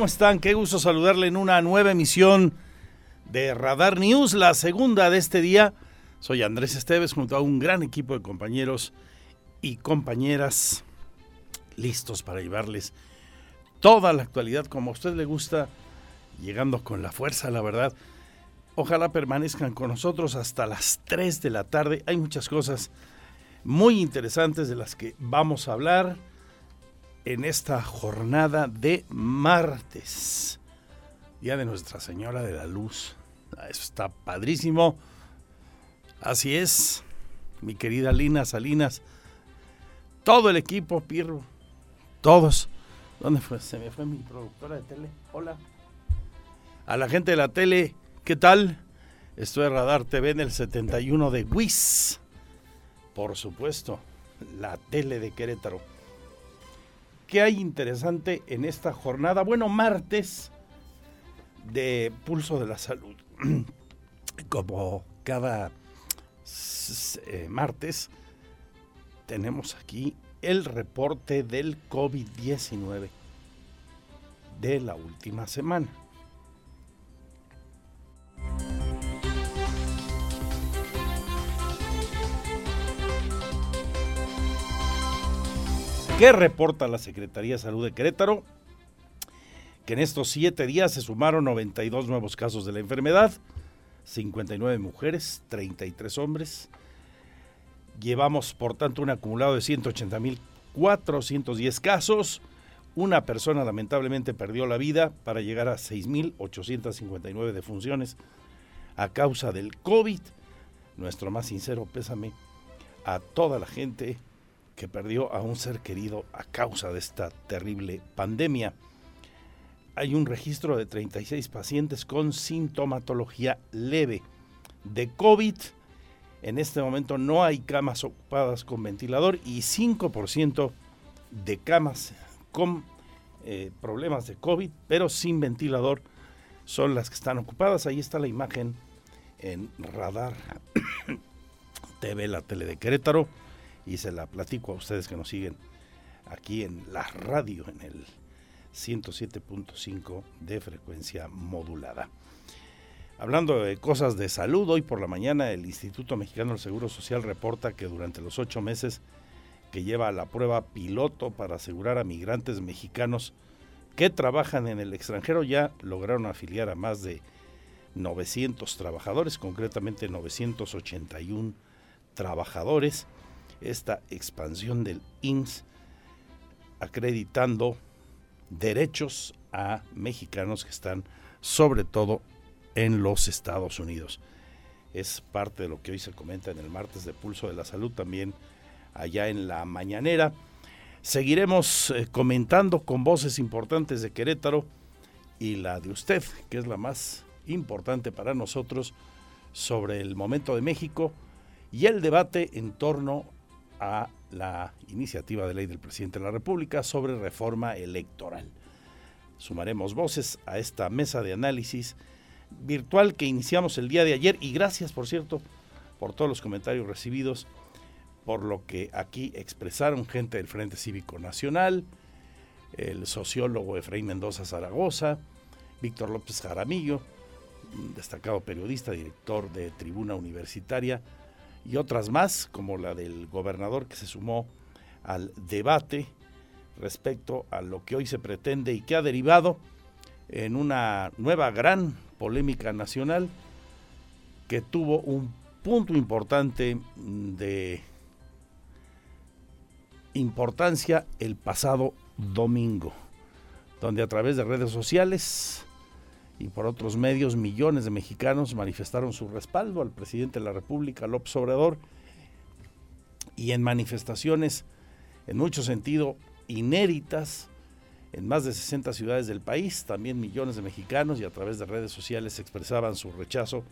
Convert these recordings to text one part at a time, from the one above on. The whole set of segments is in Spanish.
¿Cómo están? Qué gusto saludarle en una nueva emisión de Radar News, la segunda de este día. Soy Andrés Esteves junto a un gran equipo de compañeros y compañeras listos para llevarles toda la actualidad como a usted le gusta, llegando con la fuerza, la verdad. Ojalá permanezcan con nosotros hasta las 3 de la tarde. Hay muchas cosas muy interesantes de las que vamos a hablar en esta jornada de martes, Día de Nuestra Señora de la Luz. Ah, eso está padrísimo. Así es, mi querida Lina Salinas, todo el equipo, Pirro, todos. ¿Dónde fue? Se me fue mi productora de tele. Hola. A la gente de la tele, ¿qué tal? Estoy en Radar TV en el 71 de WIS. Por supuesto, la tele de Querétaro. ¿Qué hay interesante en esta jornada? Bueno, martes de Pulso de la Salud. Como cada eh, martes, tenemos aquí el reporte del COVID-19 de la última semana. ¿Qué reporta la Secretaría de Salud de Querétaro? Que en estos siete días se sumaron 92 nuevos casos de la enfermedad, 59 mujeres, 33 hombres. Llevamos, por tanto, un acumulado de 180.410 casos. Una persona lamentablemente perdió la vida para llegar a 6.859 defunciones a causa del COVID. Nuestro más sincero pésame a toda la gente que perdió a un ser querido a causa de esta terrible pandemia. Hay un registro de 36 pacientes con sintomatología leve de COVID. En este momento no hay camas ocupadas con ventilador y 5% de camas con eh, problemas de COVID, pero sin ventilador, son las que están ocupadas. Ahí está la imagen en Radar TV, la tele de Querétaro y se la platico a ustedes que nos siguen aquí en la radio, en el 107.5 de frecuencia modulada. Hablando de cosas de salud, hoy por la mañana el Instituto Mexicano del Seguro Social reporta que durante los ocho meses que lleva la prueba piloto para asegurar a migrantes mexicanos que trabajan en el extranjero ya lograron afiliar a más de 900 trabajadores, concretamente 981 trabajadores esta expansión del INS acreditando derechos a mexicanos que están sobre todo en los Estados Unidos. Es parte de lo que hoy se comenta en el martes de Pulso de la Salud, también allá en la mañanera. Seguiremos eh, comentando con voces importantes de Querétaro y la de usted, que es la más importante para nosotros, sobre el momento de México y el debate en torno a la iniciativa de ley del presidente de la República sobre reforma electoral. Sumaremos voces a esta mesa de análisis virtual que iniciamos el día de ayer y gracias, por cierto, por todos los comentarios recibidos, por lo que aquí expresaron gente del Frente Cívico Nacional, el sociólogo Efraín Mendoza Zaragoza, Víctor López Jaramillo, destacado periodista, director de Tribuna Universitaria, y otras más, como la del gobernador que se sumó al debate respecto a lo que hoy se pretende y que ha derivado en una nueva gran polémica nacional que tuvo un punto importante de importancia el pasado domingo, donde a través de redes sociales y por otros medios millones de mexicanos manifestaron su respaldo al presidente de la República, López Obrador, y en manifestaciones en mucho sentido inéditas en más de 60 ciudades del país, también millones de mexicanos y a través de redes sociales expresaban su rechazo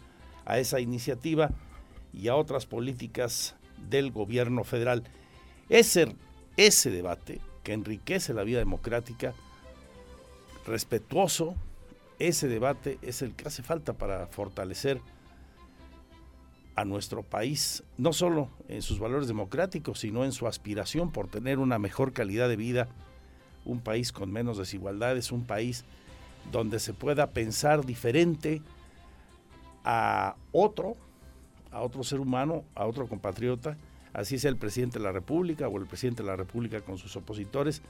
a esa iniciativa y a otras políticas del gobierno federal. Ese, ese debate que enriquece la vida democrática, respetuoso, ese debate es el que hace falta para fortalecer a nuestro país, no solo en sus valores democráticos, sino en su aspiración por tener una mejor calidad de vida, un país con menos desigualdades, un país donde se pueda pensar diferente a otro, a otro ser humano, a otro compatriota, así sea el presidente de la República o el presidente de la República con sus opositores,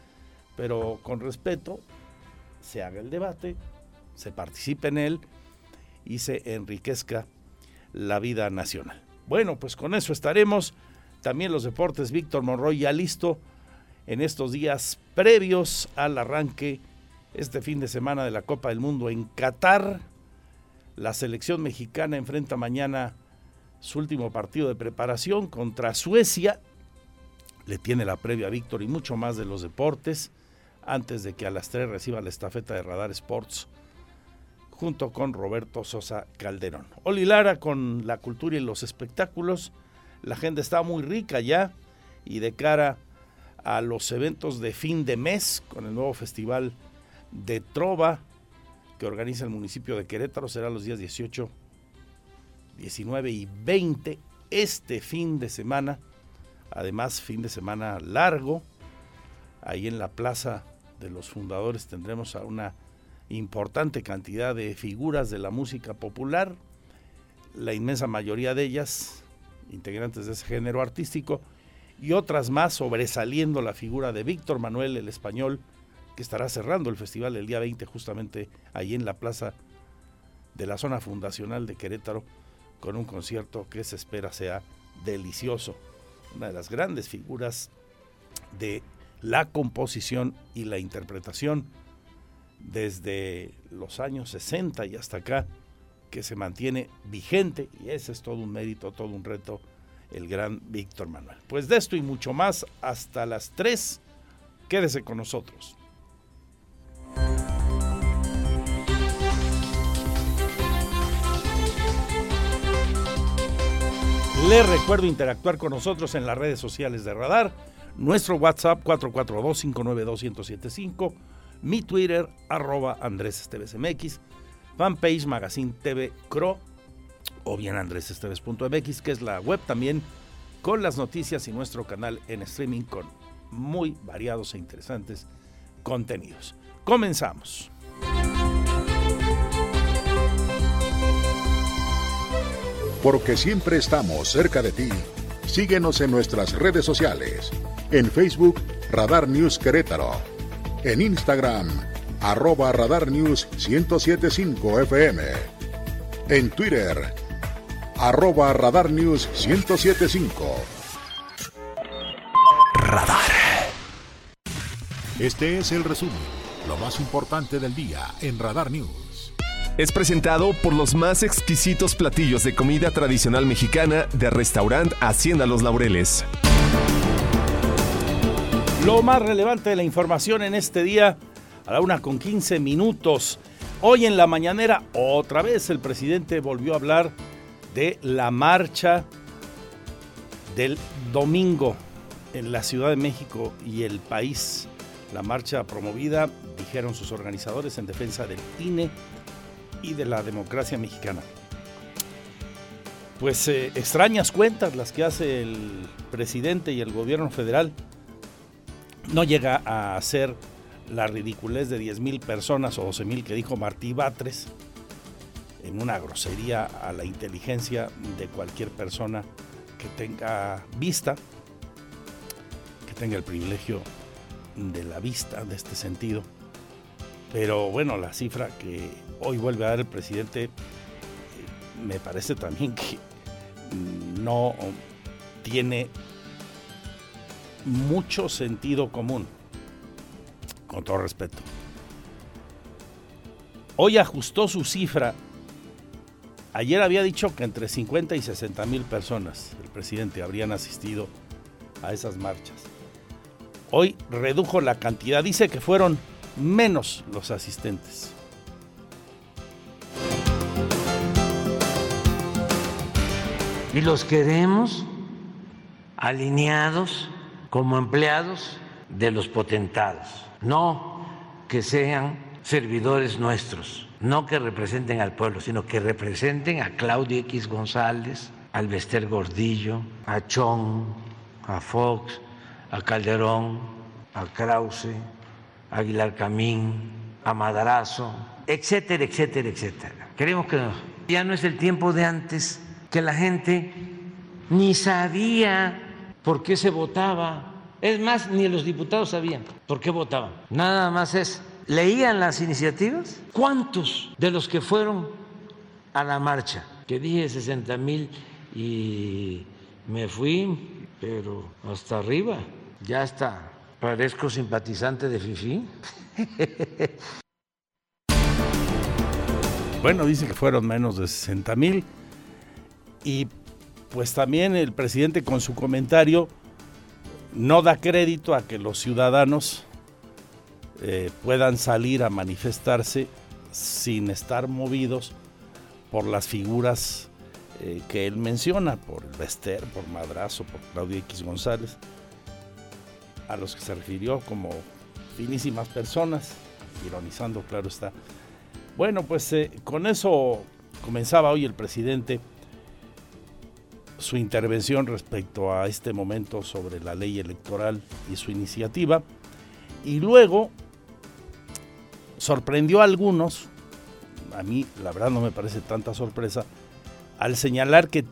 pero con respeto se haga el debate, se participe en él y se enriquezca la vida nacional. Bueno, pues con eso estaremos. También los deportes, Víctor Monroy ya listo en estos días previos al arranque este fin de semana de la Copa del Mundo en Qatar. La selección mexicana enfrenta mañana su último partido de preparación contra Suecia. Le tiene la previa Víctor y mucho más de los deportes antes de que a las 3 reciba la estafeta de Radar Sports junto con Roberto Sosa Calderón. Oli Lara con la cultura y los espectáculos. La agenda está muy rica ya y de cara a los eventos de fin de mes con el nuevo festival de Trova que organiza el municipio de Querétaro será los días 18, 19 y 20 este fin de semana. Además, fin de semana largo. Ahí en la Plaza de los Fundadores tendremos a una importante cantidad de figuras de la música popular, la inmensa mayoría de ellas integrantes de ese género artístico, y otras más sobresaliendo la figura de Víctor Manuel el Español, que estará cerrando el festival el día 20 justamente ahí en la plaza de la zona fundacional de Querétaro, con un concierto que se espera sea delicioso. Una de las grandes figuras de la composición y la interpretación desde los años 60 y hasta acá, que se mantiene vigente y ese es todo un mérito, todo un reto, el gran Víctor Manuel. Pues de esto y mucho más hasta las 3, quédese con nosotros. Le recuerdo interactuar con nosotros en las redes sociales de Radar, nuestro WhatsApp 442-592-1075 mi Twitter, arroba Andrés Esteves fanpage Magazine TV Cro, o bien andresesteves.mx, que es la web también con las noticias y nuestro canal en streaming con muy variados e interesantes contenidos. Comenzamos. Porque siempre estamos cerca de ti. Síguenos en nuestras redes sociales. En Facebook, Radar News Querétaro en Instagram, arroba Radar News 1075 FM. En Twitter, arroba Radar News 1075. Radar. Este es el resumen, lo más importante del día en Radar News. Es presentado por los más exquisitos platillos de comida tradicional mexicana de restaurante Hacienda Los Laureles. Lo más relevante de la información en este día, a la una con 15 minutos. Hoy en la mañanera, otra vez el presidente volvió a hablar de la marcha del domingo en la Ciudad de México y el país. La marcha promovida, dijeron sus organizadores, en defensa del INE y de la democracia mexicana. pues eh, extrañas cuentas las que hace el presidente y el gobierno federal. No llega a ser la ridiculez de 10 mil personas o 12 mil que dijo Martí Batres en una grosería a la inteligencia de cualquier persona que tenga vista, que tenga el privilegio de la vista de este sentido. Pero bueno, la cifra que hoy vuelve a dar el presidente eh, me parece también que no tiene mucho sentido común, con todo respeto. Hoy ajustó su cifra. Ayer había dicho que entre 50 y 60 mil personas, el presidente, habrían asistido a esas marchas. Hoy redujo la cantidad, dice que fueron menos los asistentes. Y los queremos alineados como empleados de los potentados, no que sean servidores nuestros, no que representen al pueblo, sino que representen a Claudia X González, al Bester Gordillo, a Chong, a Fox, a Calderón, a Krause, a Aguilar Camín, a Madrazo, etcétera, etcétera, etcétera. Queremos que ya no es el tiempo de antes, que la gente ni sabía por qué se votaba. Es más, ni los diputados sabían por qué votaban. Nada más es, leían las iniciativas. ¿Cuántos de los que fueron a la marcha? Que dije 60 mil y me fui, pero hasta arriba. Ya está. Parezco simpatizante de FIFI. Bueno, dice que fueron menos de 60 mil. Y pues también el presidente con su comentario no da crédito a que los ciudadanos eh, puedan salir a manifestarse sin estar movidos por las figuras eh, que él menciona, por el Bester, por Madrazo, por Claudio X González a los que se refirió como finísimas personas, ironizando, claro está. Bueno, pues eh, con eso comenzaba hoy el presidente su intervención respecto a este momento sobre la ley electoral y su iniciativa. Y luego sorprendió a algunos, a mí la verdad no me parece tanta sorpresa, al señalar que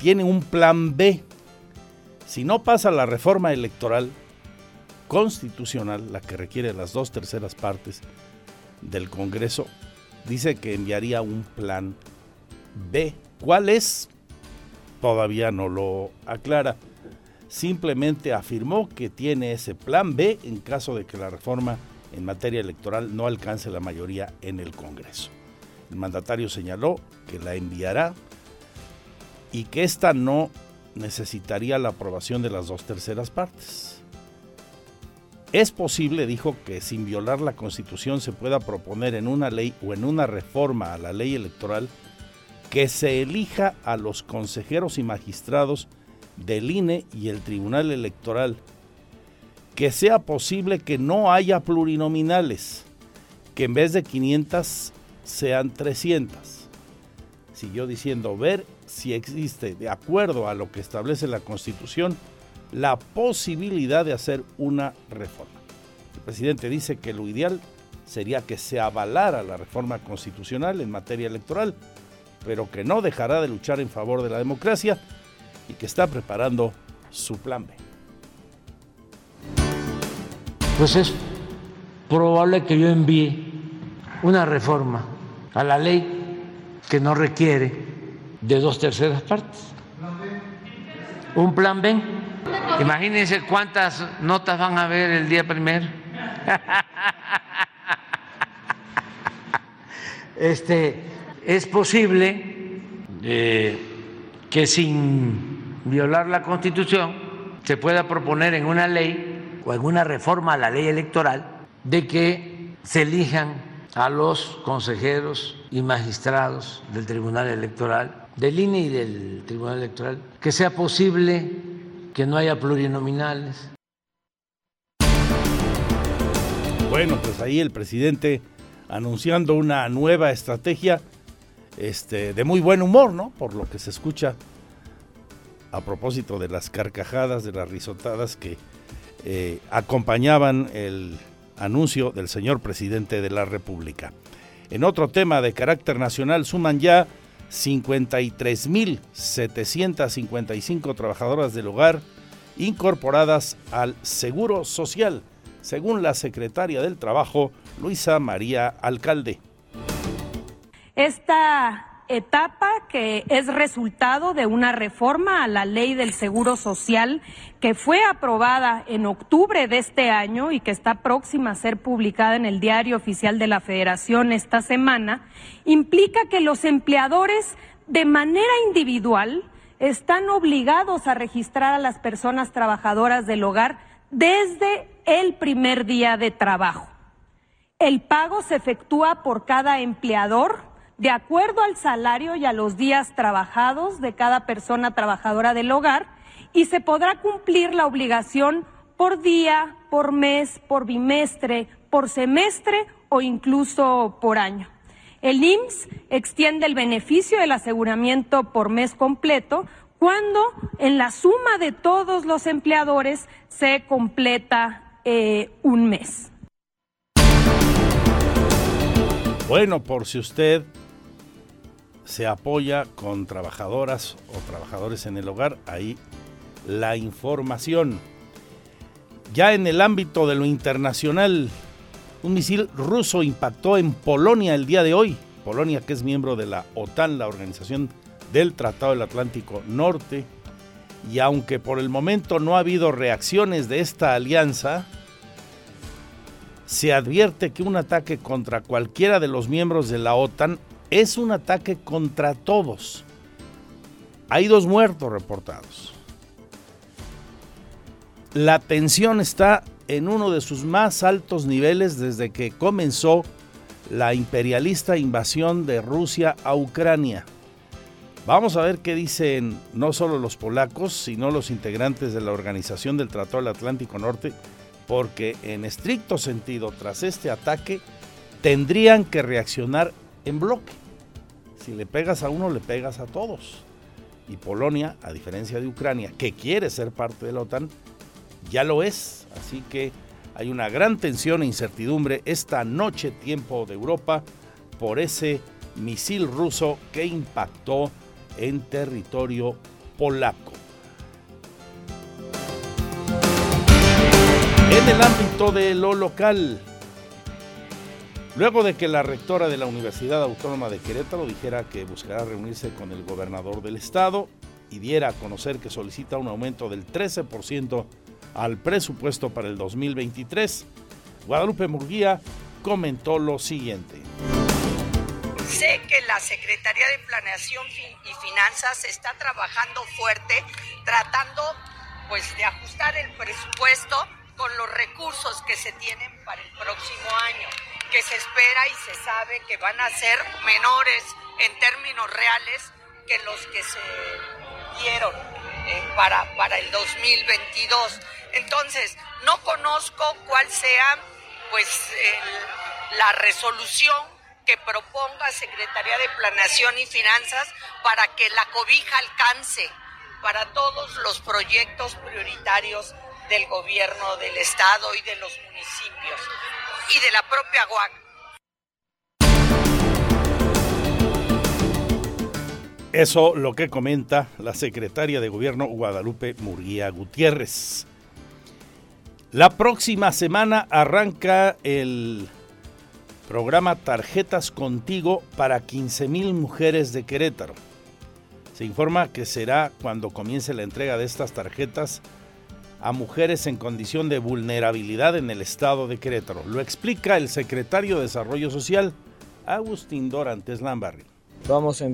tiene un plan B. Si no pasa la reforma electoral, constitucional, la que requiere las dos terceras partes del Congreso, dice que enviaría un plan B. ¿Cuál es? Todavía no lo aclara. Simplemente afirmó que tiene ese plan B en caso de que la reforma en materia electoral no alcance la mayoría en el Congreso. El mandatario señaló que la enviará y que ésta no necesitaría la aprobación de las dos terceras partes. Es posible, dijo, que sin violar la Constitución se pueda proponer en una ley o en una reforma a la ley electoral que se elija a los consejeros y magistrados del INE y el Tribunal Electoral, que sea posible que no haya plurinominales, que en vez de 500 sean 300. Siguió diciendo, ver si existe, de acuerdo a lo que establece la Constitución, la posibilidad de hacer una reforma. El presidente dice que lo ideal sería que se avalara la reforma constitucional en materia electoral, pero que no dejará de luchar en favor de la democracia y que está preparando su plan B. Pues es probable que yo envíe una reforma a la ley que no requiere de dos terceras partes. Un plan B Imagínense cuántas notas van a ver el día primero. Este, es posible eh, que sin violar la Constitución se pueda proponer en una ley o en una reforma a la ley electoral de que se elijan a los consejeros y magistrados del Tribunal Electoral, del INE y del Tribunal Electoral, que sea posible que no haya plurinominales. Bueno, pues ahí el presidente anunciando una nueva estrategia este, de muy buen humor, ¿no? Por lo que se escucha a propósito de las carcajadas, de las risotadas que eh, acompañaban el anuncio del señor presidente de la República. En otro tema de carácter nacional suman ya 53.755 trabajadoras del hogar incorporadas al Seguro Social, según la secretaria del Trabajo, Luisa María Alcalde. Esta etapa que es resultado de una reforma a la ley del Seguro Social que fue aprobada en octubre de este año y que está próxima a ser publicada en el Diario Oficial de la Federación esta semana, implica que los empleadores de manera individual están obligados a registrar a las personas trabajadoras del hogar desde el primer día de trabajo. El pago se efectúa por cada empleador de acuerdo al salario y a los días trabajados de cada persona trabajadora del hogar y se podrá cumplir la obligación por día, por mes, por bimestre, por semestre o incluso por año. El IMSS extiende el beneficio del aseguramiento por mes completo cuando en la suma de todos los empleadores se completa eh, un mes. Bueno, por si usted se apoya con trabajadoras o trabajadores en el hogar, ahí la información. Ya en el ámbito de lo internacional, un misil ruso impactó en Polonia el día de hoy. Polonia, que es miembro de la OTAN, la Organización del Tratado del Atlántico Norte. Y aunque por el momento no ha habido reacciones de esta alianza, se advierte que un ataque contra cualquiera de los miembros de la OTAN es un ataque contra todos. Hay dos muertos reportados. La tensión está en uno de sus más altos niveles desde que comenzó la imperialista invasión de Rusia a Ucrania. Vamos a ver qué dicen no solo los polacos, sino los integrantes de la Organización del Tratado del Atlántico Norte, porque en estricto sentido, tras este ataque, tendrían que reaccionar en bloque. Si le pegas a uno, le pegas a todos. Y Polonia, a diferencia de Ucrania, que quiere ser parte de la OTAN, ya lo es. Así que hay una gran tensión e incertidumbre esta noche tiempo de Europa por ese misil ruso que impactó en territorio polaco. En el ámbito de lo local, luego de que la rectora de la Universidad Autónoma de Querétaro dijera que buscará reunirse con el gobernador del estado y diera a conocer que solicita un aumento del 13% al presupuesto para el 2023, Guadalupe Murguía comentó lo siguiente. Sé que la Secretaría de Planeación y Finanzas está trabajando fuerte, tratando pues de ajustar el presupuesto con los recursos que se tienen para el próximo año, que se espera y se sabe que van a ser menores en términos reales que los que se dieron eh, para, para el 2022. Entonces, no conozco cuál sea pues la resolución que proponga Secretaría de Planeación y Finanzas para que la cobija alcance para todos los proyectos prioritarios del gobierno del estado y de los municipios y de la propia UAC. Eso lo que comenta la secretaria de Gobierno Guadalupe Murguía Gutiérrez. La próxima semana arranca el programa Tarjetas Contigo para 15 mil mujeres de Querétaro. Se informa que será cuando comience la entrega de estas tarjetas a mujeres en condición de vulnerabilidad en el estado de Querétaro. Lo explica el secretario de Desarrollo Social, Agustín Dorantes Lambarri. Vamos a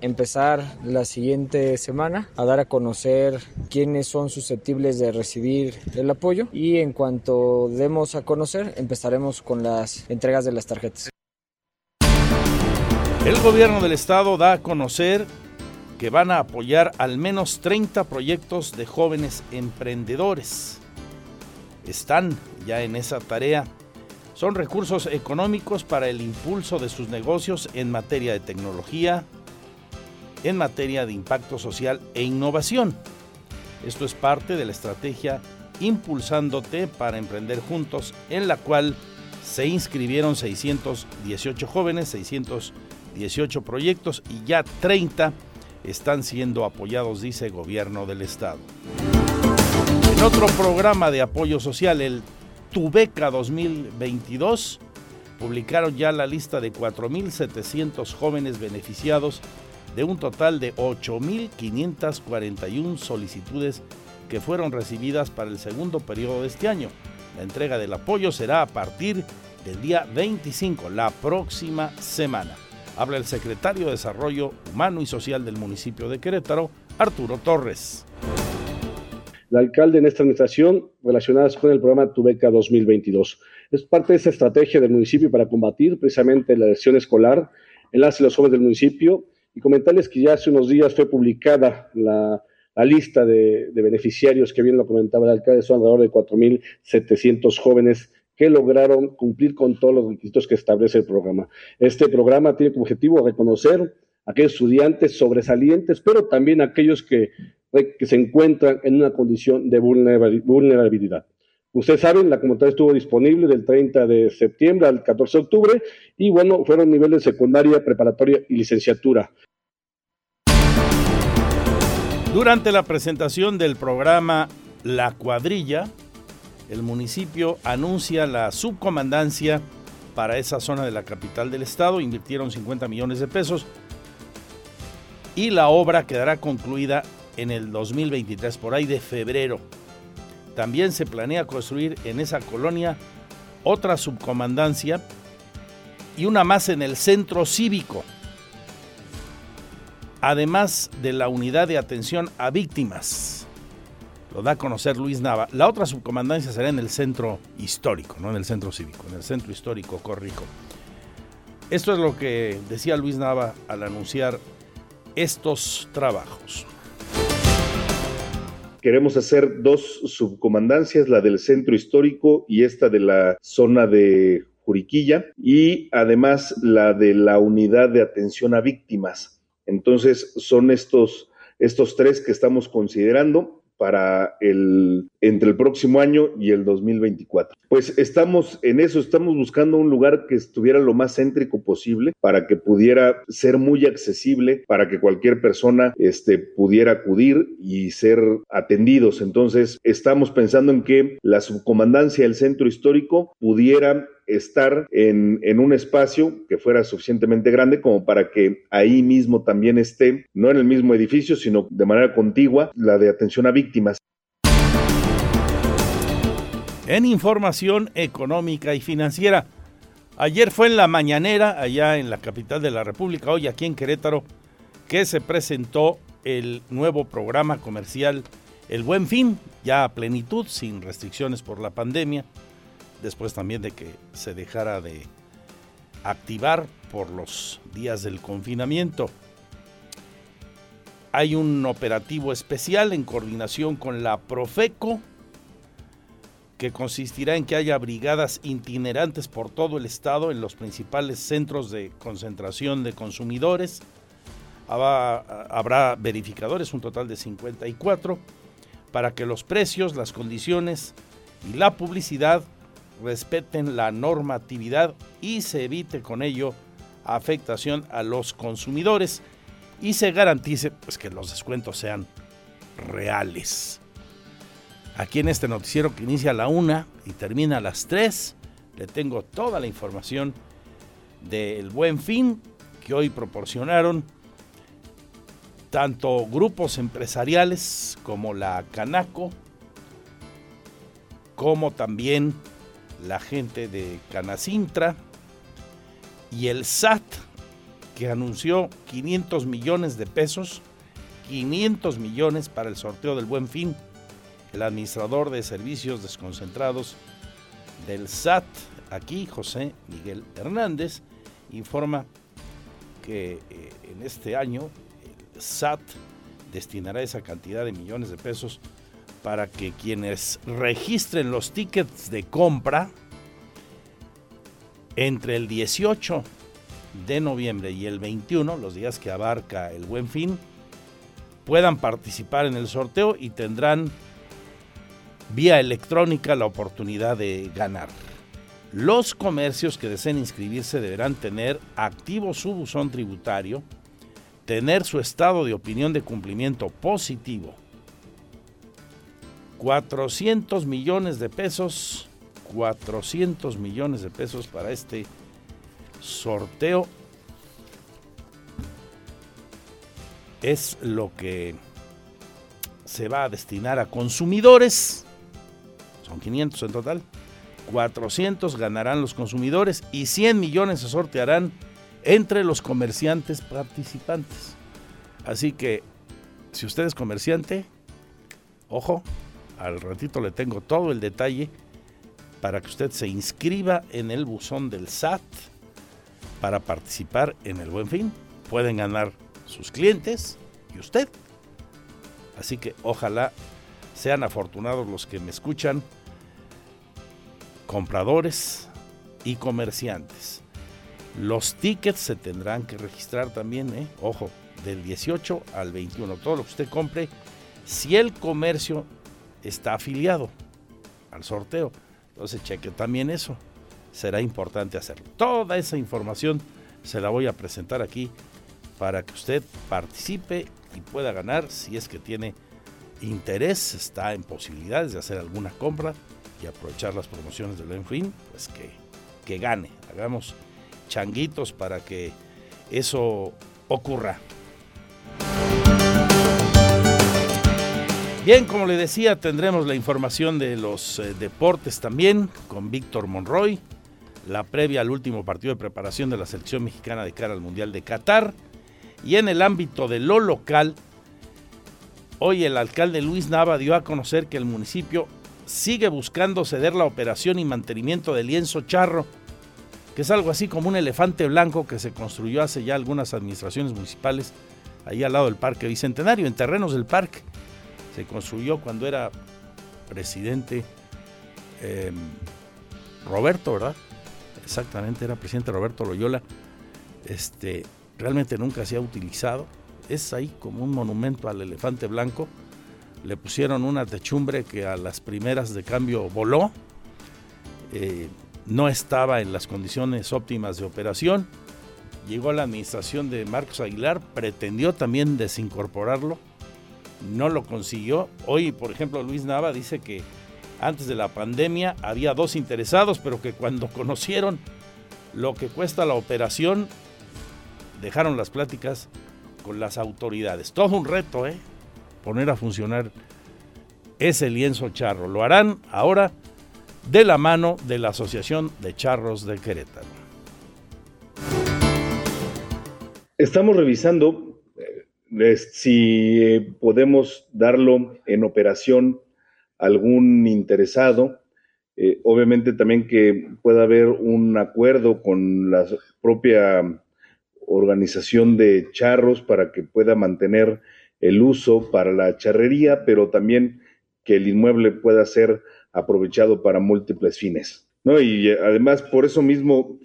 empezar, la siguiente semana a dar a conocer quiénes son susceptibles de recibir el apoyo y en cuanto demos a conocer empezaremos con las entregas de las tarjetas. El gobierno del estado da a conocer que van a apoyar al menos 30 proyectos de jóvenes emprendedores. Están ya en esa tarea Son recursos económicos para el impulso de sus negocios en materia de tecnología, en materia de impacto social e innovación. Esto es parte de la estrategia Impulsándote para Emprender Juntos, en la cual se inscribieron 618 jóvenes, 618 proyectos y ya 30 están siendo apoyados, dice el gobierno del estado. En otro programa de apoyo social, el Tubeca 2022, publicaron ya la lista de 4.700 jóvenes beneficiados de un total de 8.541 solicitudes que fueron recibidas para el segundo periodo de este año. La entrega del apoyo será a partir del día 25, la próxima semana. Habla el secretario de Desarrollo Humano y Social del municipio de Querétaro, Arturo Torres. El alcalde en esta administración relacionadas con el programa Tu Beca 2022. Es parte de esta estrategia del municipio para combatir precisamente la lesión escolar en las y los jóvenes del municipio y comentarles que ya hace unos días fue publicada la, lista de, beneficiarios que bien lo comentaba el alcalde, son alrededor de 4.700 jóvenes que lograron cumplir con todos los requisitos que establece el programa. Este programa tiene como objetivo reconocer a aquellos estudiantes sobresalientes, pero también a aquellos que, que se encuentran en una condición de vulnerabilidad. Ustedes saben, la convocatoria estuvo disponible del 30 de septiembre al 14 de octubre y bueno, fueron niveles secundaria, preparatoria y licenciatura. Durante la presentación del programa La Cuadrilla, el municipio anuncia la subcomandancia para esa zona de la capital del estado, invirtieron 50 millones de pesos y la obra quedará concluida en el 2023, por ahí de febrero. También se planea construir en esa colonia otra subcomandancia y una más en el centro cívico, además de la unidad de atención a víctimas. Lo da a conocer Luis Nava. La otra subcomandancia será en el centro histórico, no en el centro cívico, en el centro histórico Corrico. Esto es lo que decía Luis Nava al anunciar estos trabajos queremos hacer dos subcomandancias, la del centro histórico y esta de la zona de Juriquilla, y además la de la unidad de atención a víctimas. Entonces, son estos, estos tres que estamos considerando para el entre el próximo año y el 2024. Pues estamos en eso, estamos buscando un lugar que estuviera lo más céntrico posible para que pudiera ser muy accesible, para que cualquier persona este, pudiera acudir y ser atendidos. Entonces, estamos pensando en que la subcomandancia del centro histórico pudiera estar en, en, un espacio que fuera suficientemente grande como para que ahí mismo también esté, no en el mismo edificio, sino de manera contigua, la de atención a víctimas. En información económica y financiera, ayer fue en la mañanera, allá en la capital de la República, hoy aquí en Querétaro, que se presentó el nuevo programa comercial El Buen Fin, ya a plenitud, sin restricciones por la pandemia después también de que se dejara de activar por los días del confinamiento. Hay un operativo especial en coordinación con la Profeco que consistirá en que haya brigadas itinerantes por todo el estado en los principales centros de concentración de consumidores. Habrá, verificadores, un total de 54, para que los precios, las condiciones y la publicidad respeten la normatividad y se evite con ello afectación a los consumidores y se garantice pues, que los descuentos sean reales. Aquí en este noticiero que inicia a la una y termina a las 3, le tengo toda la información del buen fin que hoy proporcionaron tanto grupos empresariales como la Canaco, como también la gente de Canacintra y el SAT que anunció 500 millones de pesos, 500 millones para el sorteo del buen fin. El administrador de servicios desconcentrados del SAT, aquí José Miguel Hernández, informa que eh, en este año el SAT destinará esa cantidad de millones de pesos para que quienes registren los tickets de compra entre el 18 de noviembre y el 21, los días que abarca el buen fin, puedan participar en el sorteo y tendrán vía electrónica la oportunidad de ganar. Los comercios que deseen inscribirse deberán tener activo su buzón tributario, tener su estado de opinión de cumplimiento positivo. 400 millones de pesos, 400 millones de pesos para este sorteo es lo que se va a destinar a consumidores. Son 500 en total. 400 ganarán los consumidores y 100 millones se sortearán entre los comerciantes participantes. Así que, si usted es comerciante, ojo, al ratito le tengo todo el detalle para que usted se inscriba en el buzón del SAT para participar en el Buen Fin. Pueden ganar sus clientes y usted. Así que ojalá sean afortunados los que me escuchan, compradores y comerciantes. Los tickets se tendrán que registrar también, ¿eh? ojo, del 18 al 21. Todo lo que usted compre, si el comercio está afiliado al sorteo, entonces cheque también eso. Será importante hacerlo. Toda esa información se la voy a presentar aquí para que usted participe y pueda ganar si es que tiene interés, está en posibilidades de hacer alguna compra y aprovechar las promociones del Enfin, pues que, que gane. Hagamos changuitos para que eso ocurra. Bien, como le decía, tendremos la información de los eh, deportes también con Víctor Monroy, la previa al último partido de preparación de la selección mexicana de cara al Mundial de Qatar. Y en el ámbito de lo local, hoy el alcalde Luis Nava dio a conocer que el municipio sigue buscando ceder la operación y mantenimiento del lienzo charro, que es algo así como un elefante blanco que se construyó hace ya algunas administraciones municipales, ahí al lado del Parque Bicentenario, en terrenos del parque. Se construyó cuando era presidente em, Roberto, ¿verdad? Exactamente, era presidente Roberto Loyola. Este, realmente nunca se ha utilizado. Es ahí como un monumento al elefante blanco. Le pusieron una techumbre que a las primeras de cambio voló. Eh, no estaba en las condiciones óptimas de operación. Llegó la administración de Marcos Aguilar, pretendió también desincorporarlo, no lo consiguió. Hoy, por ejemplo, Luis Nava dice que antes de la pandemia había dos interesados, pero que cuando conocieron lo que cuesta la operación, dejaron las pláticas con las autoridades. Todo un reto, ¿eh? Poner a funcionar ese lienzo charro. Lo harán ahora de la mano de la Asociación de Charros de Querétaro. Estamos revisando si eh, podemos darlo en operación a algún interesado. Eh, obviamente también que pueda haber un acuerdo con la propia organización de charros para que pueda mantener el uso para la charrería, pero también que el inmueble pueda ser aprovechado para múltiples fines. ¿no? Y eh, además, por eso mismo,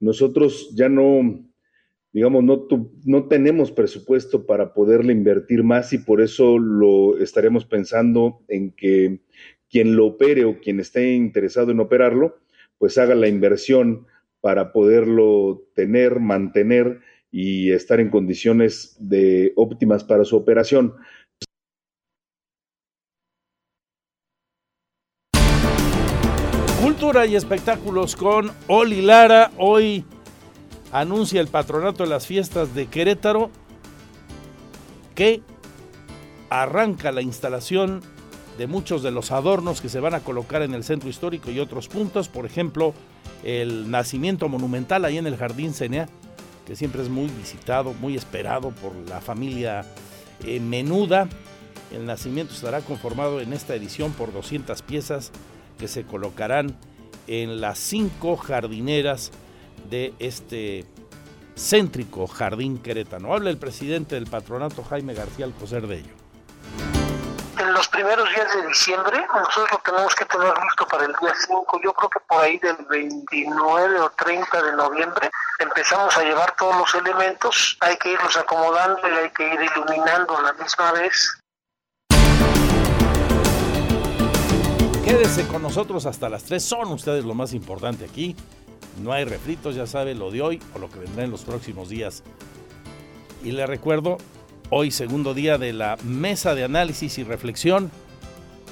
nosotros ya no, digamos, no, no tenemos presupuesto para poderle invertir más y por eso lo estaremos pensando en que quien lo opere o quien esté interesado en operarlo, pues haga la inversión para poderlo tener, mantener y estar en condiciones de óptimas para su operación. Cultura y espectáculos con Oli Lara. Hoy anuncia el patronato de las fiestas de Querétaro que arranca la instalación de muchos de los adornos que se van a colocar en el centro histórico y otros puntos, por ejemplo, el nacimiento monumental ahí en el Jardín Cenea, que siempre es muy visitado, muy esperado por la familia eh, menuda. El nacimiento estará conformado en esta edición por 200 piezas que se colocarán en las cinco jardineras de este céntrico jardín querétano. Habla el presidente del patronato Jaime García Alcocer de ello en los primeros días de diciembre, nosotros lo tenemos que tener listo para el día 5, yo creo que por ahí del 29 o 30 de noviembre empezamos a llevar todos los elementos, hay que irlos acomodando y hay que ir iluminando a la misma vez. Quédese con nosotros hasta las 3, son ustedes lo más importante aquí. No hay refritos, ya sabe lo de hoy o lo que vendrá en los próximos días. Y le recuerdo, hoy segundo día de la mesa de análisis y reflexión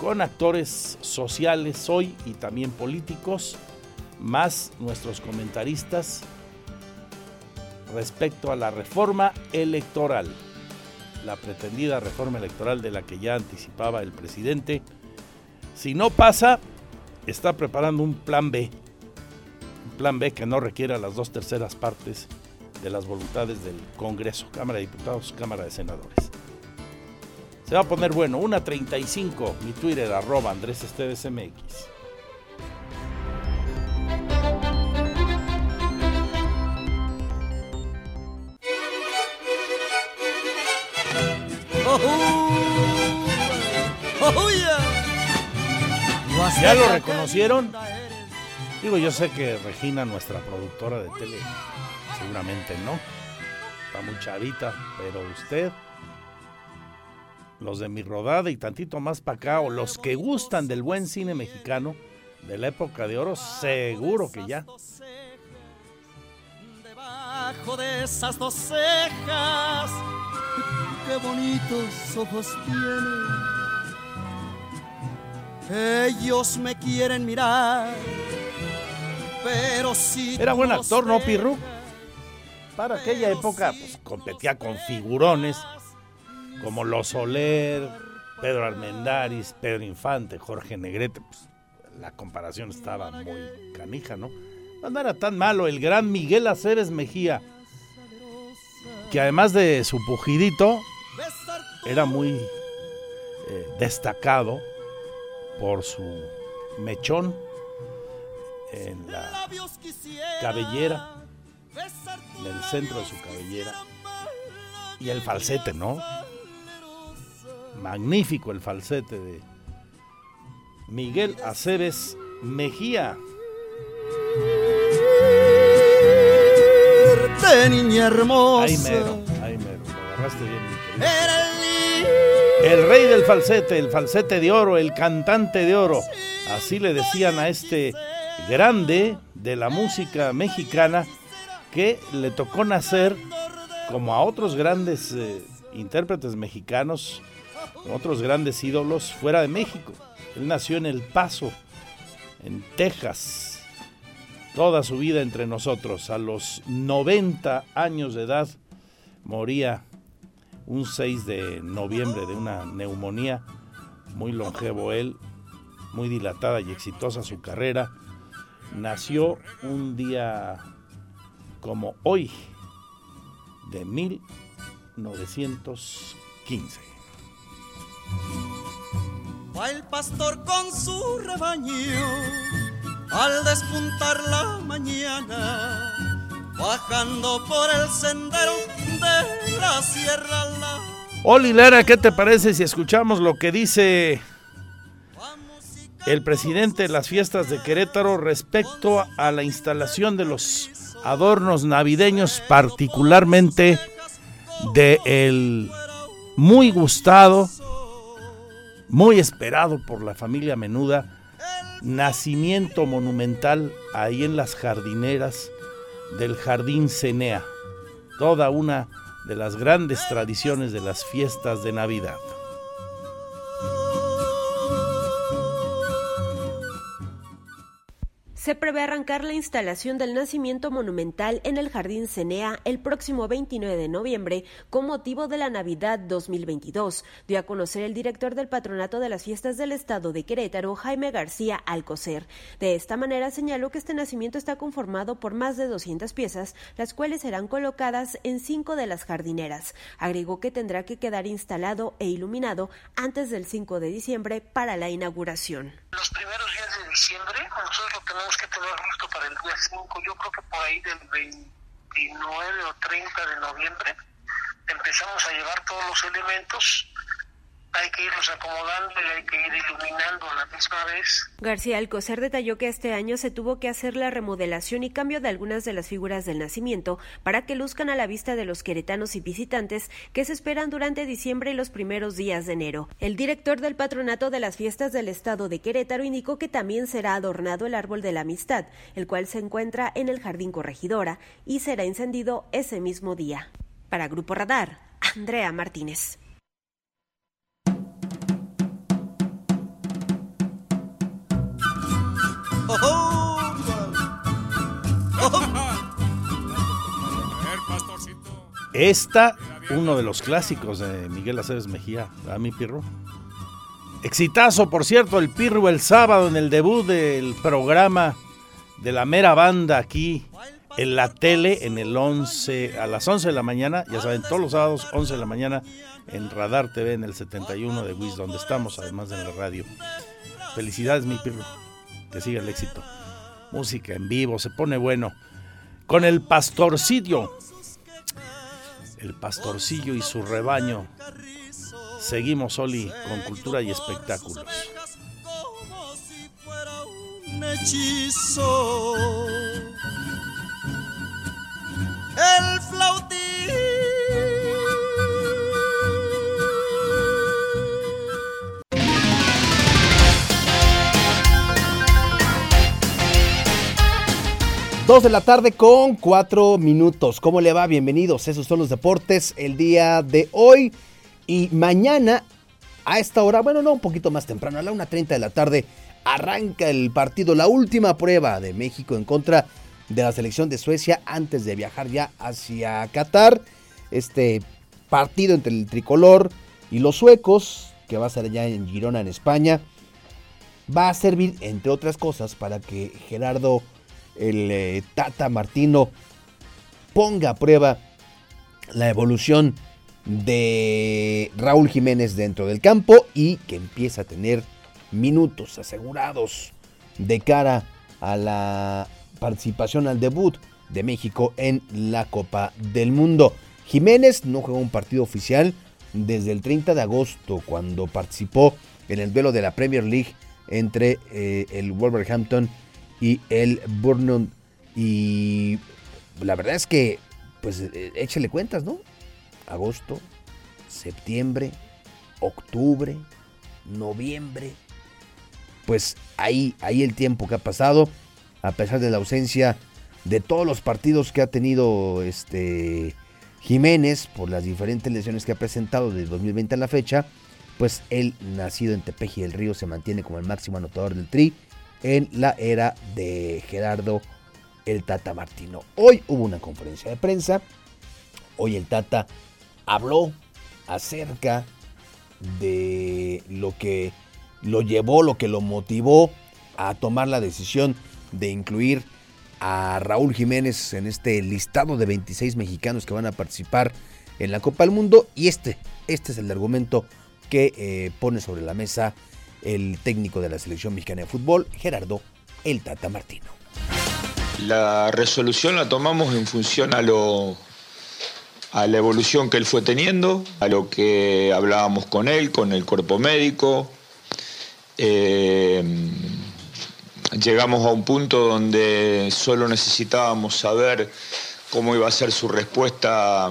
con actores sociales hoy y también políticos, más nuestros comentaristas respecto a la reforma electoral, la pretendida reforma electoral de la que ya anticipaba el presidente. Si no pasa, está preparando un plan B, plan B que no requiera las dos terceras partes de las voluntades del Congreso, Cámara de Diputados, Cámara de Senadores. Se va a poner bueno, 1.35, mi Twitter, arroba Andrés Esteves MX. ¿Ya lo reconocieron? Digo, yo sé que Regina, nuestra productora de tele, seguramente no. Está muy chavita, pero usted, los de mi rodada y tantito más para acá, o los que gustan del buen cine mexicano de la época de oro, seguro que ya. Debajo de esas dos cejas, qué bonitos ojos tiene. Ellos me quieren mirar, pero si. Era buen actor, ¿no, Pirru? Para aquella época, pues competía con figurones como Los Soler, Pedro Armendáriz, Pedro Infante, Jorge Negrete. Pues, la comparación estaba muy canija, ¿no? No era tan malo. El gran Miguel Aceves Mejía, que además de su pujidito, era muy eh, destacado por su mechón en la cabellera, en el centro de su cabellera, y el falsete, ¿no? Magnífico el falsete de Miguel Aceves Mejía. Niña hermosa. Ay, mero, ay, mero, lo agarraste bien, mi. El rey del falsete, el falsete de oro, el cantante de oro. Así le decían a este grande de la música mexicana que le tocó nacer como a otros grandes eh, intérpretes mexicanos, otros grandes ídolos fuera de México. Él nació en El Paso, en Texas, toda su vida entre nosotros. A los 90 años de edad moría un 6 de noviembre de una neumonía, muy longevo él, muy dilatada y exitosa su carrera. Nació un día como hoy de 1915. Va el pastor con su rebaño al despuntar la mañana, bajando por el sendero de la sierra. La... Oli Lara, ¿qué te parece si escuchamos lo que dice el presidente de las fiestas de Querétaro respecto a la instalación de los adornos navideños, particularmente de el muy gustado, muy esperado por la familia menuda, nacimiento monumental ahí en las jardineras del Jardín Cenea, toda una de las grandes tradiciones de las fiestas de Navidad. Se prevé arrancar la instalación del nacimiento monumental en el Jardín Cenea el próximo 29 de noviembre con motivo de la Navidad 2022, dio a conocer el director del Patronato de las Fiestas del Estado de Querétaro, Jaime García Alcocer. De esta manera señaló que este nacimiento está conformado por más de 200 piezas, las cuales serán colocadas en cinco de las jardineras. Agregó que tendrá que quedar instalado e iluminado antes del 5 de diciembre para la inauguración. Los primeros días de diciembre que tener listo para el día 5, yo creo que por ahí del 29 o 30 de noviembre empezamos a llevar todos los elementos, hay que irlos acomodando y hay que ir iluminando la misma vez. García Alcocer detalló que este año se tuvo que hacer la remodelación y cambio de algunas de las figuras del nacimiento para que luzcan a la vista de los queretanos y visitantes que se esperan durante diciembre y los primeros días de enero. El director del patronato de las fiestas del estado de Querétaro indicó que también será adornado el árbol de la amistad, el cual se encuentra en el jardín corregidora y será encendido ese mismo día. Para Grupo Radar, Andrea Martínez. Esta, uno de los clásicos de Miguel Aceves Mejía, a mi Pirro. Exitazo, por cierto, el Pirro el sábado en el debut del programa de la mera banda aquí en la tele en el 11 a las 11 de la mañana, ya saben, todos los sábados 11 de la mañana en Radar TV en el 71 de WIS donde estamos además de la radio. Felicidades mi Pirro, que siga el éxito. Música en vivo, se pone bueno. Con el pastorcillo el pastorcillo y su rebaño. Seguimos, Oli, con cultura y espectáculos. El flautín Dos de la tarde con cuatro minutos. ¿Cómo le va? Bienvenidos. Esos son los deportes el día de hoy. Y mañana, a esta hora, bueno, no, un poquito más temprano, a la 1.30 de la tarde, arranca el partido, la última prueba de México en contra de la selección de Suecia antes de viajar ya hacia Qatar. Este partido entre el tricolor y los suecos, que va a ser ya en Girona, en España, va a servir, entre otras cosas, para que Gerardo el eh, Tata Martino ponga a prueba la evolución de Raúl Jiménez dentro del campo y que empieza a tener minutos asegurados de cara a la participación al debut de México en la Copa del Mundo. Jiménez no jugó un partido oficial desde el 30 de agosto cuando participó en el duelo de la Premier League entre eh, el Wolverhampton y el Burnham. Y la verdad es que, pues eh, échale cuentas, ¿no? Agosto, septiembre, octubre, noviembre. Pues ahí, ahí el tiempo que ha pasado, a pesar de la ausencia de todos los partidos que ha tenido este Jiménez por las diferentes lesiones que ha presentado de 2020 a la fecha, pues él, nacido en Tepeji del Río, se mantiene como el máximo anotador del Tri en la era de Gerardo el Tata Martino. Hoy hubo una conferencia de prensa, hoy el Tata habló acerca de lo que lo llevó, lo que lo motivó a tomar la decisión de incluir a Raúl Jiménez en este listado de 26 mexicanos que van a participar en la Copa del Mundo y este, este es el argumento que eh, pone sobre la mesa el técnico de la selección mexicana de fútbol, Gerardo El Tata Martino. La resolución la tomamos en función a lo a la evolución que él fue teniendo, a lo que hablábamos con él, con el cuerpo médico. Eh, llegamos a un punto donde solo necesitábamos saber cómo iba a ser su respuesta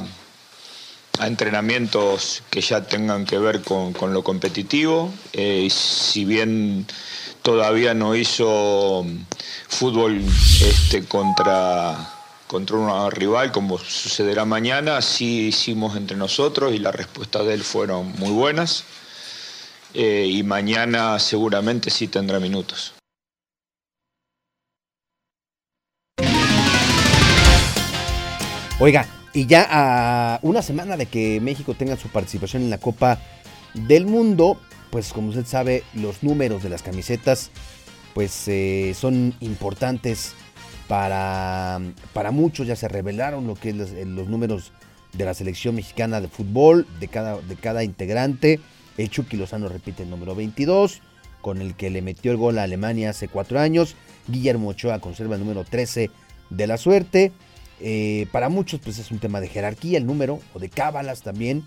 a entrenamientos que ya tengan que ver con, lo competitivo. Eh, si bien todavía no hizo fútbol este, contra, contra un rival como sucederá mañana, sí hicimos entre nosotros y las respuestas de él fueron muy buenas. Eh, y mañana seguramente sí tendrá minutos. Oiga, y ya a una semana de que México tenga su participación en la Copa del Mundo, pues como usted sabe, los números de las camisetas pues eh, son importantes para, para muchos. Ya se revelaron lo que es los, los, números de la selección mexicana de fútbol, de cada, de cada integrante. El Chucky Lozano repite el número 22, con el que le metió el gol a Alemania hace cuatro años. Guillermo Ochoa conserva el número 13 de la suerte. Eh, para muchos pues es un tema de jerarquía el número o de cábalas también.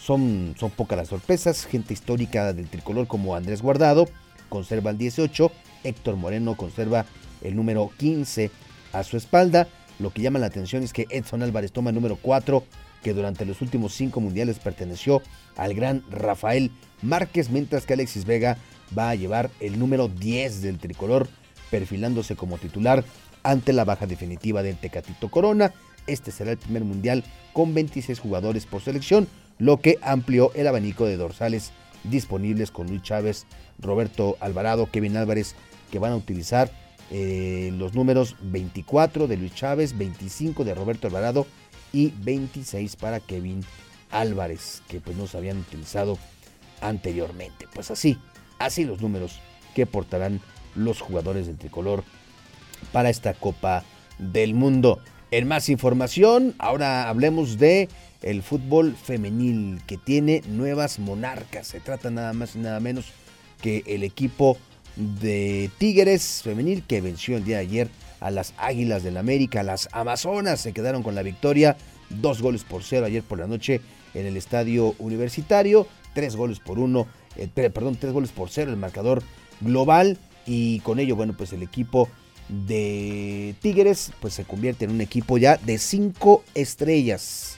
son, son pocas las sorpresas. Gente histórica del tricolor como Andrés Guardado conserva el 18. Héctor Moreno conserva el número 15 a su espalda. Lo que llama la atención es que Edson Álvarez toma el número 4, que durante los últimos cinco mundiales perteneció al gran Rafael Márquez, mientras que Alexis Vega va a llevar el número 10 del tricolor, perfilándose como titular ante la baja definitiva del Tecatito Corona. Este será el primer mundial con 26 jugadores por selección, lo que amplió el abanico de dorsales disponibles con Luis Chávez, Roberto Alvarado, Kevin Álvarez, que van a utilizar eh, los números 24 de Luis Chávez, 25 de Roberto Alvarado y 26 para Kevin Álvarez, que pues no se habían utilizado anteriormente. Pues así, así los números que portarán los jugadores del tricolor para esta Copa del Mundo. En más información, ahora hablemos de el fútbol femenil que tiene nuevas monarcas. Se trata nada más y nada menos que el equipo de Tigres femenil que venció el día de ayer a las Águilas del América. Las Amazonas se quedaron con la victoria. Dos goles por cero ayer por la noche en el estadio universitario. Tres goles por uno, eh, perdón, tres goles por cero el marcador global. Y con ello, bueno, pues el equipo de Tigres pues se convierte en un equipo ya de cinco estrellas.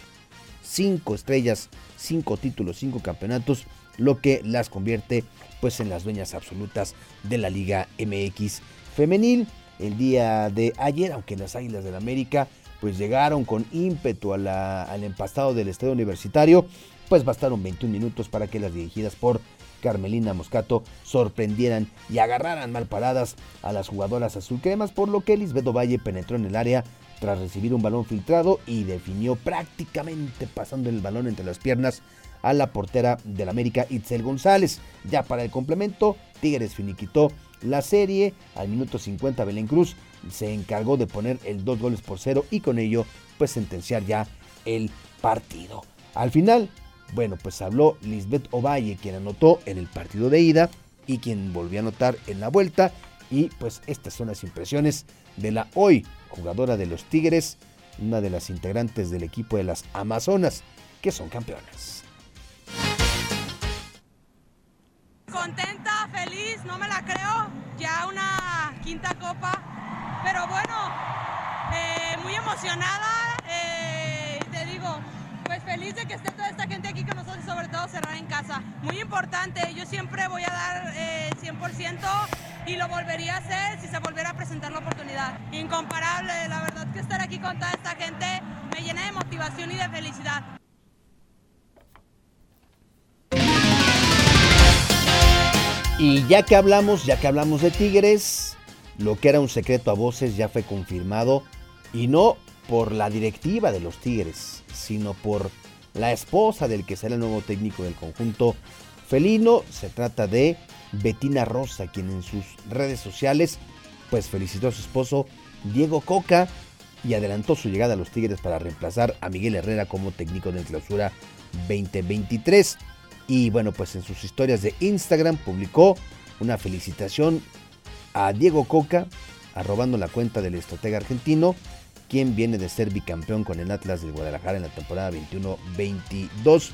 Cinco estrellas, cinco títulos, cinco campeonatos, lo que las convierte pues en las dueñas absolutas de la Liga MX femenil. El día de ayer, aunque las Águilas del América pues llegaron con ímpetu al empastado del Estadio Universitario, pues bastaron 21 minutos para que las dirigidas por Carmelina Moscato sorprendieran y agarraran mal paradas a las jugadoras azulcremas, por lo que Lisbeth Valle penetró en el área tras recibir un balón filtrado y definió prácticamente pasando el balón entre las piernas a la portera del América Itzel González. Ya para el complemento, Tigres finiquitó la serie. Al minuto 50 Belén Cruz se encargó de poner el dos goles por cero y con ello pues sentenciar ya el partido. Al final, bueno, pues habló Lisbeth Ovalle, quien anotó en el partido de ida y quien volvió a anotar en la vuelta. Y pues estas son las impresiones de la hoy jugadora de los Tigres, una de las integrantes del equipo de las Amazonas, que son campeonas. Contenta, feliz, no me la creo. Ya una quinta copa. Pero bueno, eh, muy emocionada. Eh, te digo, pues feliz de que esté toda esta gente aquí con nosotros sobre todo cerrar en casa. Muy importante, yo siempre voy a dar eh, 100% y lo volvería a hacer si se volviera a presentar la oportunidad. Incomparable, la verdad que estar aquí con toda esta gente me llena de motivación y de felicidad. Y ya que hablamos, ya que hablamos de Tigres, lo que era un secreto a voces ya fue confirmado y no por la directiva de los Tigres, sino por la esposa del que será el nuevo técnico del conjunto felino. Se trata de Betina Rosa, quien en sus redes sociales pues felicitó a su esposo Diego Coca y adelantó su llegada a los Tigres para reemplazar a Miguel Herrera como técnico de clausura 2023. Y bueno, pues en sus historias de Instagram publicó una felicitación a Diego Coca, arrobando la cuenta del estratega argentino, quien viene de ser bicampeón con el Atlas del Guadalajara en la temporada 21-22.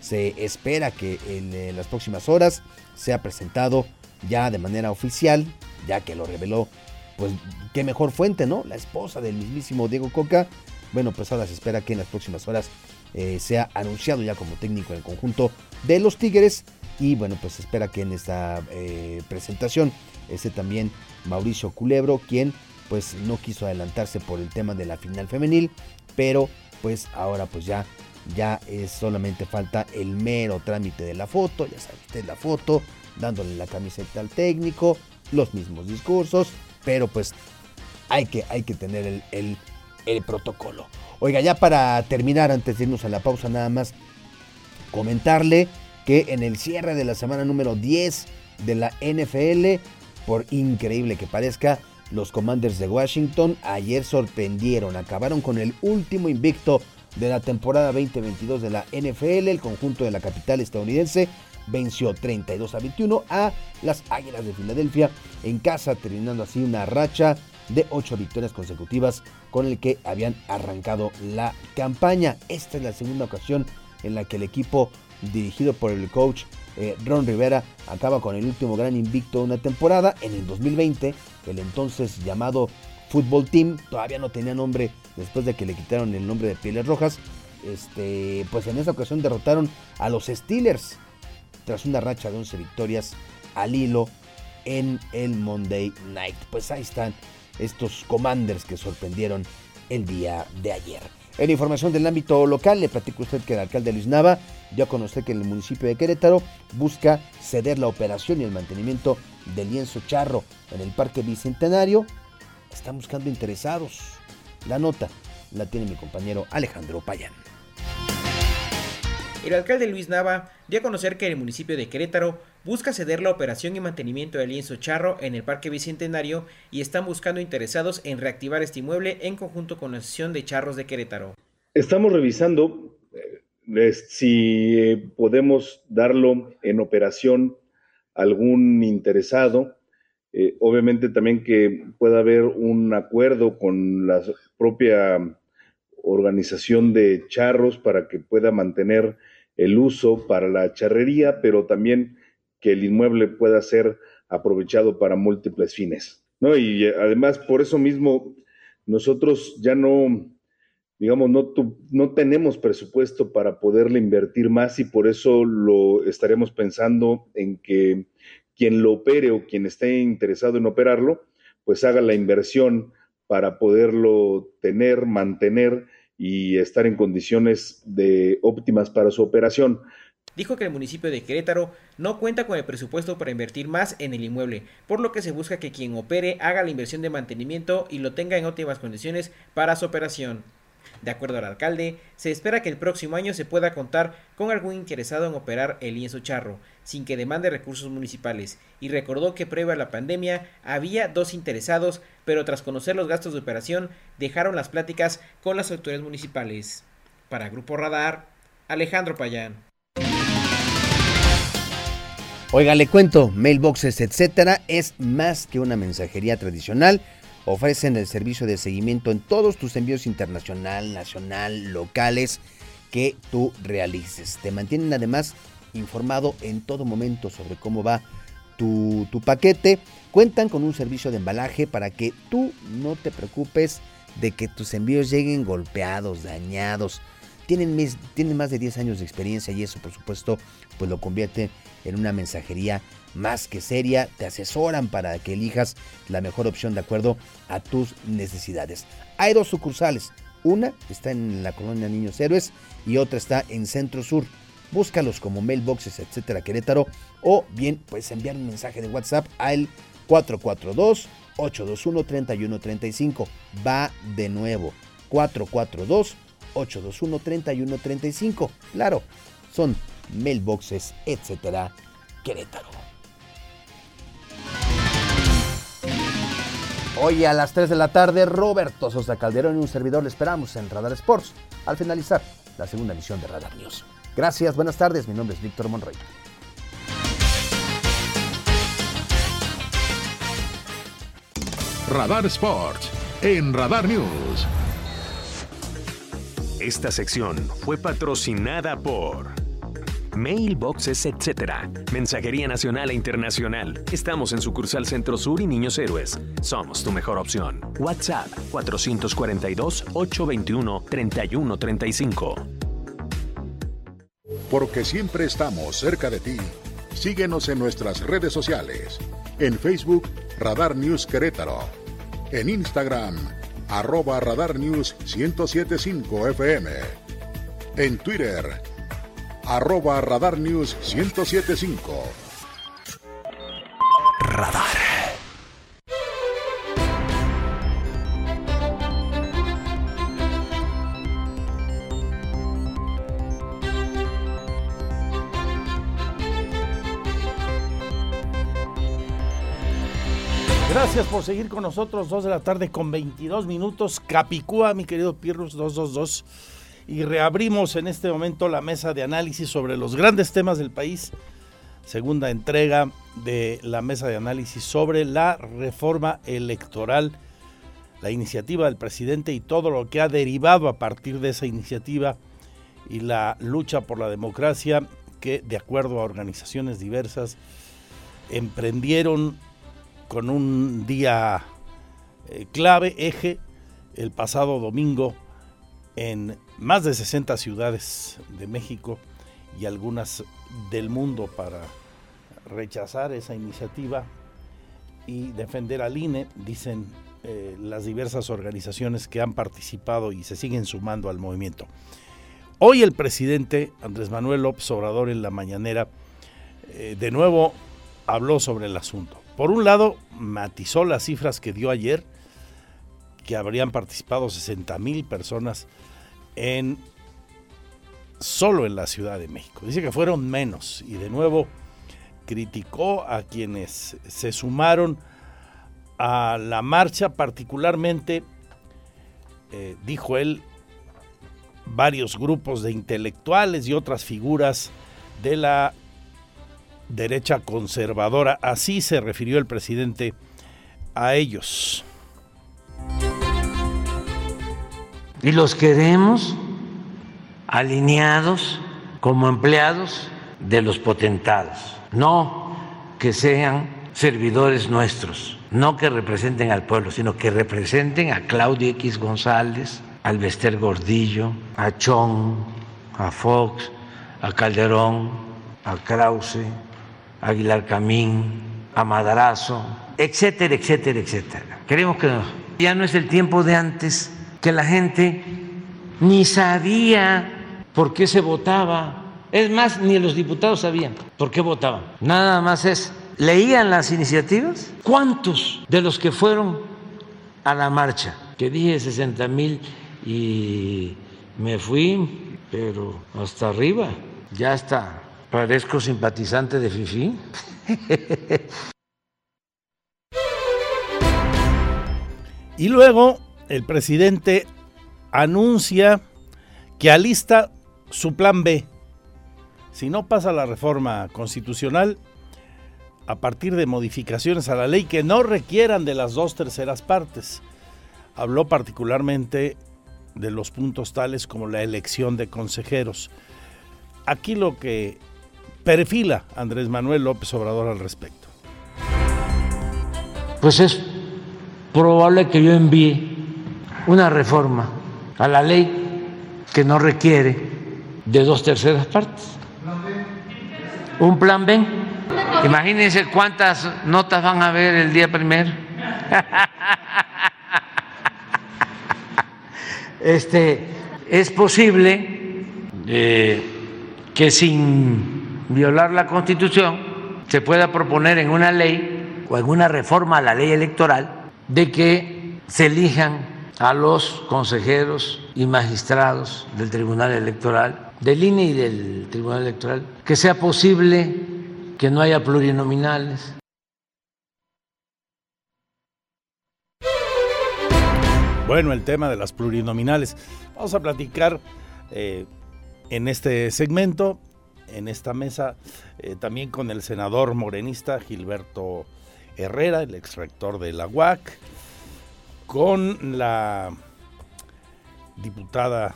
Se espera que en eh, las próximas horas sea presentado ya de manera oficial, ya que lo reveló, pues qué mejor fuente, ¿no? La esposa del mismísimo Diego Coca. Bueno, pues ahora se espera que en las próximas horas eh, sea anunciado ya como técnico en el conjunto de los Tigres. Y bueno, pues espera que en esta eh, presentación esté también Mauricio Culebro, quien pues no quiso adelantarse por el tema de la final femenil, pero pues ahora pues ya ya es solamente falta el mero trámite de la foto, ya sabe usted la foto, dándole la camiseta al técnico, los mismos discursos, pero pues hay que, hay que tener el, el protocolo. Oiga, ya para terminar, antes de irnos a la pausa, nada más comentarle que en el cierre de la semana número 10 de la NFL, por increíble que parezca, los Commanders de Washington ayer sorprendieron, acabaron con el último invicto de la temporada 2022 de la NFL, el conjunto de la capital estadounidense venció 32 a 21 a las Águilas de Filadelfia en casa, terminando así una racha de 8 victorias consecutivas con el que habían arrancado la campaña. Esta es la segunda ocasión en la que el equipo dirigido por el coach eh, Ron Rivera, acaba con el último gran invicto de una temporada. En el 2020, el entonces llamado Football Team, todavía no tenía nombre después de que le quitaron el nombre de Pieles Rojas. Este, pues en esa ocasión derrotaron a los Steelers tras una racha de 11 victorias al hilo en el Monday Night. Pues ahí están estos commanders que sorprendieron el día de ayer. En información del ámbito local, le platico a usted que el alcalde Luis Nava dio a conocer que el municipio de Querétaro busca ceder la operación y el mantenimiento del lienzo charro en el Parque Bicentenario. Están buscando interesados. La nota la tiene mi compañero Alejandro Payán. El alcalde Luis Nava dio a conocer que el municipio de Querétaro busca ceder la operación y mantenimiento del lienzo charro en el Parque Bicentenario y están buscando interesados en reactivar este inmueble en conjunto con la Asociación de Charros de Querétaro. Estamos revisando eh, si eh, podemos darlo en operación a algún interesado. Eh, obviamente también que pueda haber un acuerdo con la propia organización de charros para que pueda mantener el uso para la charrería, pero también que el inmueble pueda ser aprovechado para múltiples fines. ¿no? Y eh, además, por eso mismo, nosotros ya no, digamos, no, no tenemos presupuesto para poderle invertir más y por eso lo estaremos pensando en que quien lo opere o quien esté interesado en operarlo, pues haga la inversión para poderlo tener, mantener y estar en condiciones de óptimas para su operación. Dijo que el municipio de Querétaro no cuenta con el presupuesto para invertir más en el inmueble, por lo que se busca que quien opere haga la inversión de mantenimiento y lo tenga en óptimas condiciones para su operación. De acuerdo al alcalde, se espera que el próximo año se pueda contar con algún interesado en operar el lienzo charro, sin que demande recursos municipales, y recordó que previo a la pandemia había dos interesados, pero tras conocer los gastos de operación dejaron las pláticas con las autoridades municipales. Para Grupo Radar, Alejandro Payán. Oiga, le cuento, mailboxes, etcétera, es más que una mensajería tradicional ofrecen el servicio de seguimiento en todos tus envíos internacional, nacional, locales que tú realices. Te mantienen además informado en todo momento sobre cómo va tu, paquete. Cuentan con un servicio de embalaje para que tú no te preocupes de que tus envíos lleguen golpeados, dañados. Tienen, tienen más de 10 años de experiencia y eso por supuesto pues lo convierte en una mensajería más que seria, te asesoran para que elijas la mejor opción de acuerdo a tus necesidades. Hay dos sucursales, una está en la colonia Niños Héroes y otra está en Centro Sur. Búscalos como mailboxes, etcétera, Querétaro, o bien puedes enviar un mensaje de WhatsApp al 442 821 3135. Va de nuevo. 442 821 3135. Claro, son mailboxes, etcétera, Querétaro. Hoy a las 3 de la tarde, Roberto Sosa Calderón y un servidor le esperamos en Radar Sports al finalizar la segunda emisión de Radar News. Gracias, buenas tardes, mi nombre es Víctor Monroy. Radar Sports en Radar News. Esta sección fue patrocinada por mailboxes, etc. Mensajería nacional e internacional. Estamos en sucursal Centro Sur y Niños Héroes. Somos tu mejor opción. WhatsApp 442-821-3135. Porque siempre estamos cerca de ti. Síguenos en nuestras redes sociales. En Facebook, Radar News Querétaro. En Instagram, arroba Radar News 1075 FM. En Twitter, arroba Radar News 1075. Radar. Gracias por seguir con nosotros, 2 de la tarde con 22 minutos. Capicúa, mi querido Pirrus 222 y reabrimos en este momento la mesa de análisis sobre los grandes temas del país. Segunda entrega de la mesa de análisis sobre la reforma electoral, la iniciativa del presidente y todo lo que ha derivado a partir de esa iniciativa y la lucha por la democracia que, de acuerdo a organizaciones diversas, emprendieron con un día eh, clave, eje, el pasado domingo en más de 60 ciudades de México y algunas del mundo para rechazar esa iniciativa y defender al INE, dicen eh, las diversas organizaciones que han participado y se siguen sumando al movimiento. Hoy el presidente Andrés Manuel López Obrador en la mañanera eh, de nuevo habló sobre el asunto. Por un lado, matizó las cifras que dio ayer, que habrían participado 60 mil personas en solo en la Ciudad de México. Dice que fueron menos y de nuevo criticó a quienes se sumaron a la marcha, particularmente, eh, dijo él, varios grupos de intelectuales y otras figuras de la derecha conservadora. Así se refirió el presidente a ellos. Y los queremos alineados como empleados de los potentados, no que sean servidores nuestros, no que representen al pueblo, sino que representen a Claudio X González, al Bester Gordillo, a Chong, a Fox, a Calderón, a Krause, a Aguilar Camín, a Madrazo, etcétera, etcétera, etcétera. Queremos que ya no es el tiempo de antes que la gente ni sabía por qué se votaba. Es más, ni los diputados sabían por qué votaban. Nada más es, leían las iniciativas. ¿Cuántos de los que fueron a la marcha? Que dije 60 mil y me fui, pero hasta arriba. Ya está. Parezco simpatizante de Fifi. y luego el presidente anuncia que alista su plan B. Si no pasa la reforma constitucional, a partir de modificaciones a la ley que no requieran de las dos terceras partes. Habló particularmente de los puntos tales como la elección de consejeros. Aquí lo que perfila Andrés Manuel López Obrador al respecto. Pues es probable que yo envíe una reforma a la ley que no requiere de dos terceras partes. Un plan B. Imagínense cuántas notas van a ver el día primero. Este, es posible eh, que sin violar la Constitución se pueda proponer en una ley o en una reforma a la ley electoral de que se elijan a los consejeros y magistrados del Tribunal Electoral, del INE y del Tribunal Electoral, que sea posible que no haya plurinominales. Bueno, el tema de las plurinominales. Vamos a platicar eh, en este segmento, en esta mesa, eh, también con el senador morenista Gilberto Herrera, el ex rector de la UAC, con la diputada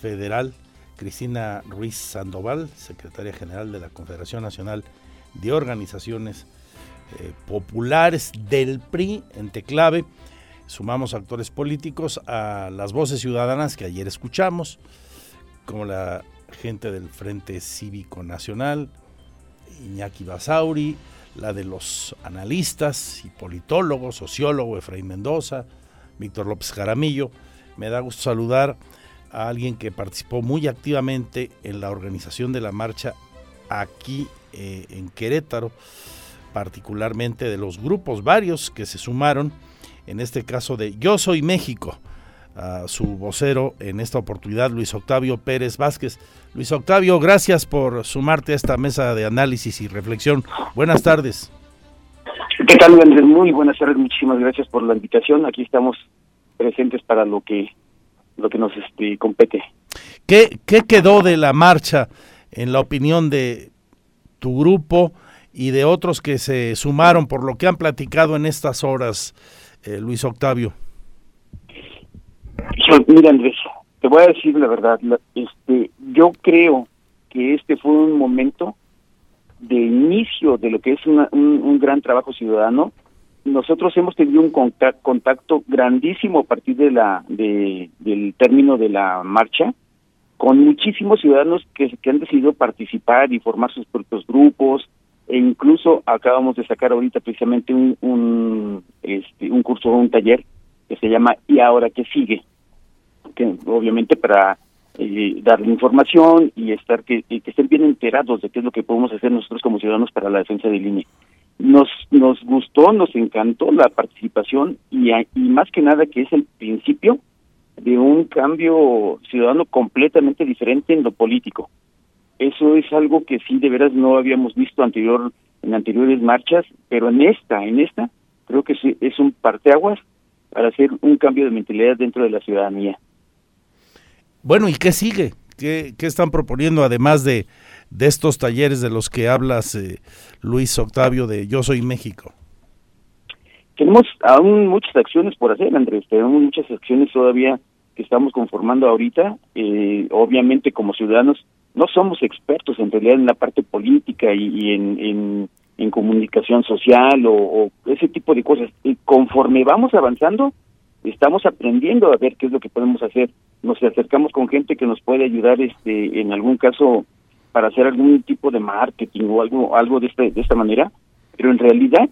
federal Cristina Ruiz Sandoval, secretaria general de la Confederación Nacional de Organizaciones eh, Populares del PRI en Teclave. Sumamos actores políticos a las voces ciudadanas que ayer escuchamos, como la gente del Frente Cívico Nacional, Iñaki Basauri, la de los analistas y politólogos, sociólogo Efraín Mendoza, Víctor López Jaramillo. Me da gusto saludar a alguien que participó muy activamente en la organización de la marcha aquí eh, en Querétaro, particularmente de los grupos varios que se sumaron, en este caso de Yo Soy México, a su vocero en esta oportunidad, Luis Octavio Pérez Vázquez. Luis Octavio, gracias por sumarte a esta mesa de análisis y reflexión. Buenas tardes. ¿Qué tal, Andrés? Muy buenas tardes, muchísimas gracias por la invitación. Aquí estamos presentes para lo que lo que nos este, compete. ¿Qué, ¿Qué quedó de la marcha en la opinión de tu grupo y de otros que se sumaron por lo que han platicado en estas horas, eh, Luis Octavio? Mira, Andrés, te voy a decir la verdad. este, yo creo que este fue un momento de inicio de lo que es un, un, gran trabajo ciudadano. Nosotros hemos tenido un contacto, grandísimo a partir de la de, del término de la marcha con muchísimos ciudadanos que, que han decidido participar y formar sus propios grupos e incluso acabamos de sacar ahorita precisamente un, un, este, un curso, un taller que se llama ¿Y ahora qué sigue? Obviamente para eh, darle información y estar que, que estén bien enterados de qué es lo que podemos hacer nosotros como ciudadanos para la defensa del INE. Nos, nos gustó, nos encantó la participación y, más que nada que es el principio de un cambio ciudadano completamente diferente en lo político. Eso es algo que sí de veras no habíamos visto anterior en anteriores marchas, pero en esta, en esta, creo que es un parteaguas para hacer un cambio de mentalidad dentro de la ciudadanía. Bueno, ¿y qué sigue? ¿Qué, qué están proponiendo además de, de estos talleres de los que hablas, eh, Luis Octavio, de Yo Soy México? Tenemos aún muchas acciones por hacer, Andrés. Tenemos muchas acciones todavía que estamos conformando ahorita. Eh, obviamente, como ciudadanos, no somos expertos en realidad en la parte política y, en, en, comunicación social o, o, ese tipo de cosas. Y conforme vamos avanzando, estamos aprendiendo a ver qué es lo que podemos hacer nos acercamos con gente que nos puede ayudar este en algún caso para hacer algún tipo de marketing o algo algo de este, de esta manera. Pero en realidad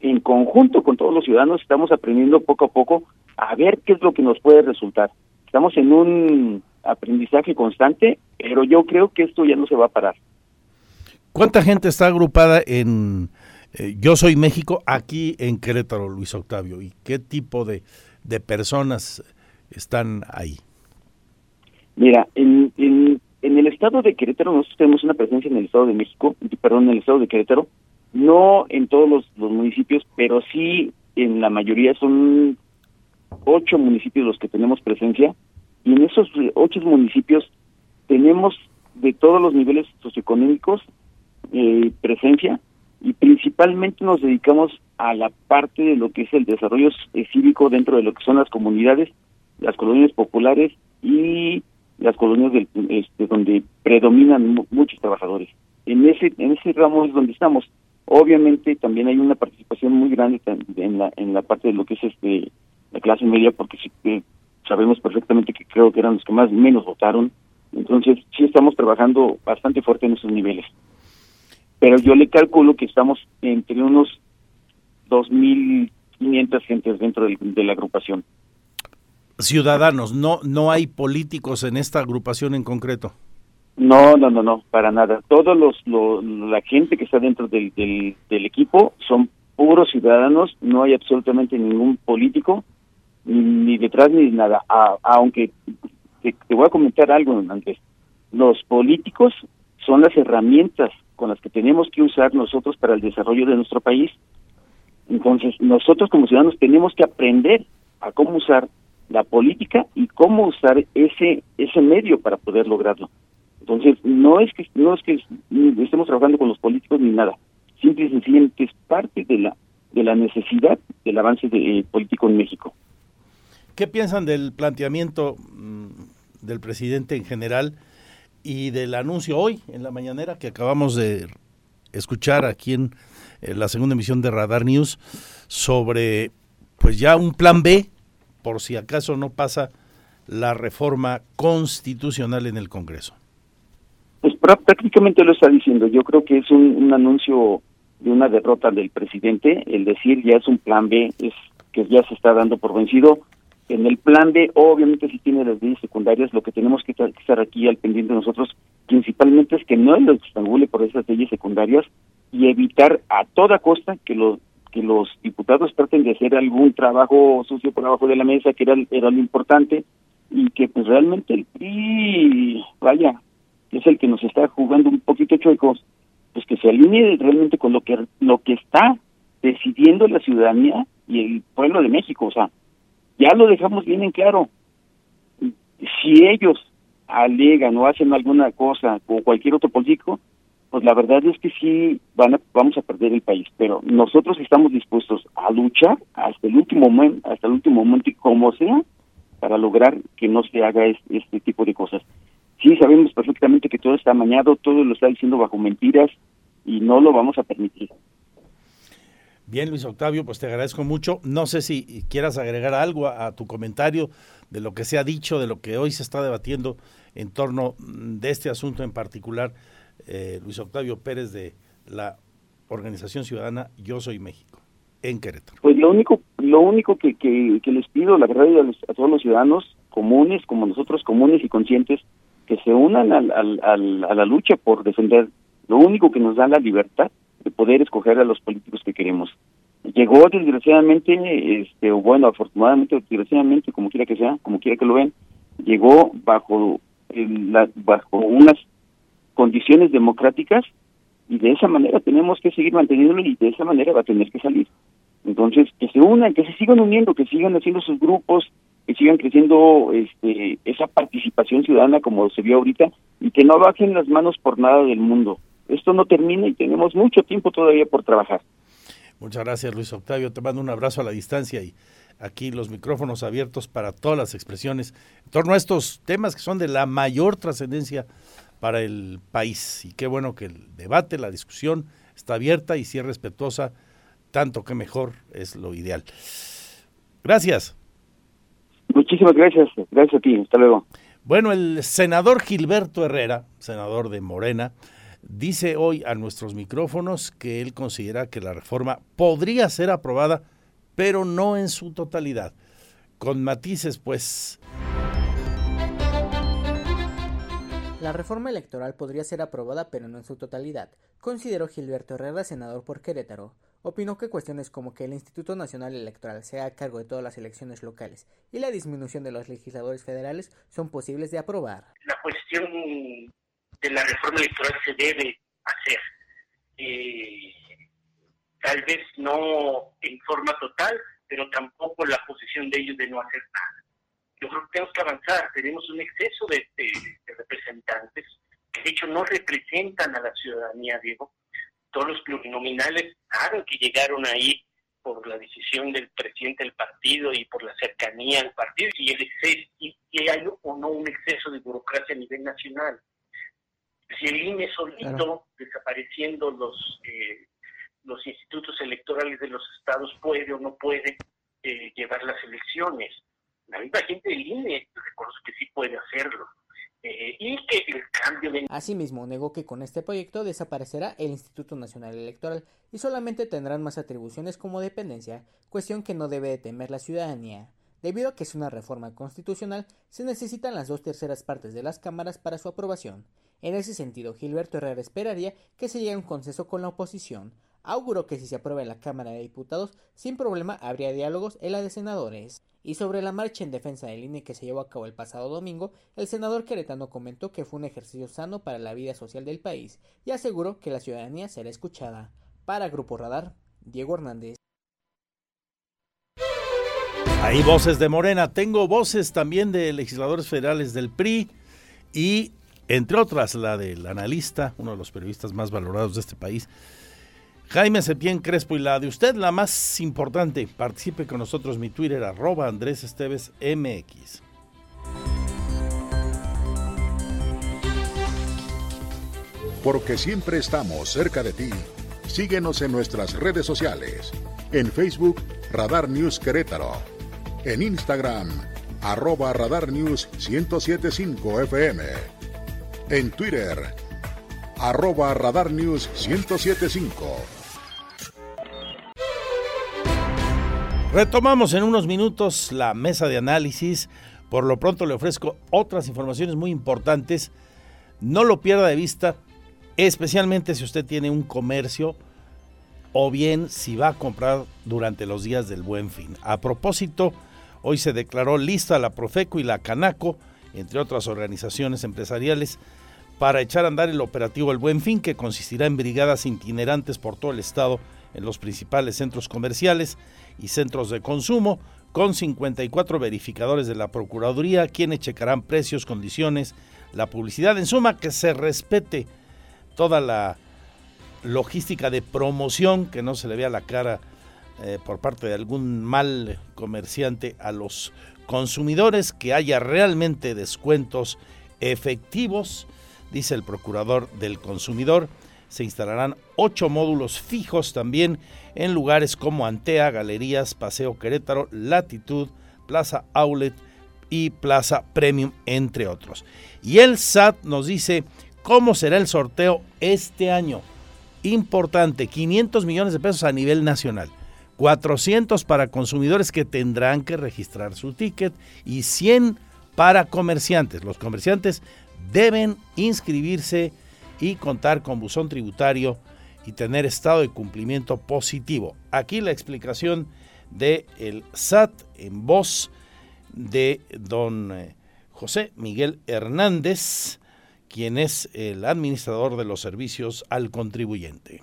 en conjunto con todos los ciudadanos estamos aprendiendo poco a poco a ver qué es lo que nos puede resultar. Estamos en un aprendizaje constante pero yo creo que esto ya no se va a parar. Cuánta gente está agrupada en eh, Yo Soy México aquí en Querétaro Luis Octavio y qué tipo de de personas están ahí Mira, en, en, el estado de Querétaro, nosotros tenemos una presencia en el estado de México, perdón, en el estado de Querétaro, no en todos los, los municipios, pero sí en la mayoría son ocho municipios los que tenemos presencia, y en esos ocho municipios tenemos de todos los niveles socioeconómicos eh, presencia y principalmente nos dedicamos a la parte de lo que es el desarrollo cívico dentro de lo que son las comunidades, las colonias populares y las colonias del, este, donde predominan muchos trabajadores. En ese, en ese ramo es donde estamos. Obviamente también hay una participación muy grande en la, en la parte de lo que es este la clase media, porque sí, sabemos perfectamente que creo que eran los que más menos votaron. Entonces sí estamos trabajando bastante fuerte en esos niveles. Pero yo le calculo que estamos entre unos 2.500 gentes dentro de la agrupación ciudadanos, no, no hay políticos en esta agrupación en concreto. No, no, no, no, para nada. Todos los, la gente que está dentro del, del, equipo son puros ciudadanos, no hay absolutamente ningún político ni, detrás ni nada. aunque te, voy a comentar algo antes, los políticos son las herramientas con las que tenemos que usar nosotros para el desarrollo de nuestro país. Entonces, nosotros como ciudadanos tenemos que aprender a cómo usar la política y cómo usar ese ese medio para poder lograrlo. Entonces, no es que no es que estemos trabajando con los políticos ni nada. Simple y sencillamente es parte de la de la necesidad del avance de, eh, político en México. ¿Qué piensan del planteamiento mm, del presidente en general y del anuncio hoy en la mañanera que acabamos de escuchar aquí en la segunda emisión de Radar News sobre pues ya un plan B por si acaso no pasa la reforma constitucional en el Congreso? Pues prácticamente lo está diciendo. Yo creo que es un, anuncio de una derrota del presidente. El decir ya es un plan B, es que ya se está dando por vencido. En el plan B, obviamente, si tiene las leyes secundarias. Lo que tenemos que estar aquí al pendiente nosotros, principalmente, es que no lo estrangule por esas leyes secundarias y evitar a toda costa que los que los diputados traten de hacer algún trabajo sucio por abajo de la mesa, que era, era lo importante, y que pues realmente el PRI, vaya, es el que nos está jugando un poquito chuecos, pues que se alinee realmente con lo que, lo que está decidiendo la ciudadanía y el pueblo de México, o sea, ya lo dejamos bien en claro. Si ellos alegan o hacen alguna cosa o cualquier otro político, pues la verdad es que sí van a, vamos a perder el país, pero nosotros estamos dispuestos a luchar hasta el último momento, hasta el último momento y como sea para lograr que no se haga este, tipo de cosas. Sí, sabemos perfectamente que todo está amañado, todo lo está diciendo bajo mentiras y no lo vamos a permitir. Bien, Luis Octavio, pues te agradezco mucho. No sé si quieras agregar algo a, tu comentario de lo que se ha dicho, de lo que hoy se está debatiendo en torno mm, de este asunto en particular, eh, Luis Octavio Pérez de la organización ciudadana Yo Soy México, en Querétaro. Pues lo único, lo único que, que, les pido, la verdad, a, todos los ciudadanos comunes, como nosotros comunes y conscientes, que se unan al, al, a la lucha por defender lo único que nos da la libertad de poder escoger a los políticos que queremos. Llegó desgraciadamente, este, o bueno, afortunadamente, desgraciadamente, como quiera que sea, como quiera que lo ven, llegó bajo, la, bajo unas condiciones democráticas y de esa manera tenemos que seguir manteniéndolo y de esa manera va a tener que salir. Entonces, que se unan, que se sigan uniendo, que sigan haciendo sus grupos, que sigan creciendo este, esa participación ciudadana como se vio ahorita y que no bajen las manos por nada del mundo esto no termina y tenemos mucho tiempo todavía por trabajar. Muchas gracias, Luis Octavio. Te mando un abrazo a la distancia y aquí los micrófonos abiertos para todas las expresiones en torno a estos temas que son de la mayor trascendencia para el país. Y qué bueno que el debate, la discusión está abierta y si es respetuosa, tanto que mejor es lo ideal. Gracias. Muchísimas gracias. Gracias a ti. Hasta luego. Bueno, el senador Gilberto Herrera, senador de Morena, dice hoy a nuestros micrófonos que él considera que la reforma podría ser aprobada, pero no en su totalidad. Con matices, pues. La reforma electoral podría ser aprobada, pero no en su totalidad, consideró Gilberto Herrera, senador por Querétaro. Opinó que cuestiones como que el Instituto Nacional Electoral sea a cargo de todas las elecciones locales y la disminución de los legisladores federales son posibles de aprobar. La cuestión de la reforma electoral se debe hacer. Eh, tal vez no en forma total, pero tampoco la posición de ellos de no hacer nada. Yo creo que tenemos que avanzar. Tenemos un exceso de, representantes que, de hecho, no representan a la ciudadanía, Diego. Todos los plurinominales, claro que llegaron ahí por la decisión del presidente del partido y por la cercanía al partido y el exceso, y, y hay o no un exceso de burocracia a nivel nacional si el INE solito, desapareciendo los, eh, los institutos electorales de los estados, puede o no puede eh, llevar las elecciones. La misma gente del INE reconoce que sí puede hacerlo. Eh. Asimismo, negó que con este proyecto desaparecerá el Instituto Nacional Electoral y solamente tendrán más atribuciones como dependencia, cuestión que no debe temer la ciudadanía. Debido a que es una reforma constitucional, se necesitan las dos terceras partes de las cámaras para su aprobación. En ese sentido, Gilberto Herrera esperaría que se llegue a un consenso con la oposición. Auguró que si se aprueba en la Cámara de Diputados, sin problema habría diálogos en la de senadores. Y sobre la marcha en defensa del INE que se llevó a cabo el pasado domingo, el senador queretano comentó que fue un ejercicio sano para la vida social del país y aseguró que la ciudadanía será escuchada. Para Grupo Radar, Diego Hernández. Hay voces de Morena, tengo voces también de legisladores federales del PRI y entre otras la del analista, uno de los periodistas más valorados de este país, Jaime Septién Crespo, y la de usted, la más importante. Participe con nosotros, mi Twitter, arroba Andrés Esteves MX. Porque siempre estamos cerca de ti. Síguenos en nuestras redes sociales. En Facebook, Radar News Querétaro. En Instagram, arroba Radar News 1075 FM en Twitter, arroba Radar News 1075. Retomamos en unos minutos la mesa de análisis. Por lo pronto le ofrezco otras informaciones muy importantes. No lo pierda de vista, especialmente si usted tiene un comercio o bien si va a comprar durante los días del buen fin. A propósito, hoy se declaró lista la Profeco y la Canaco, entre otras organizaciones empresariales, para echar a andar el operativo El Buen Fin, que consistirá en brigadas itinerantes por todo el estado en los principales centros comerciales y centros de consumo, con 54 verificadores de la Procuraduría, quienes checarán precios, condiciones, la publicidad, en suma, que se respete toda la logística de promoción, que no se le vea la cara eh, por parte de algún mal comerciante a los consumidores, que haya realmente descuentos efectivos, dice el procurador del consumidor. Se instalarán ocho módulos fijos también en lugares como Antea, Galerías, Paseo Querétaro, Latitud, Plaza Outlet y Plaza Premium, entre otros. Y el SAT nos dice cómo será el sorteo este año. Importante, 500 millones de pesos a nivel nacional. 400 para consumidores que tendrán que registrar su ticket y 100 para comerciantes. Los comerciantes deben inscribirse y contar con buzón tributario y tener estado de cumplimiento positivo. Aquí la explicación de el SAT en voz de don eh, José Miguel Hernández, quien es el administrador de los servicios al contribuyente.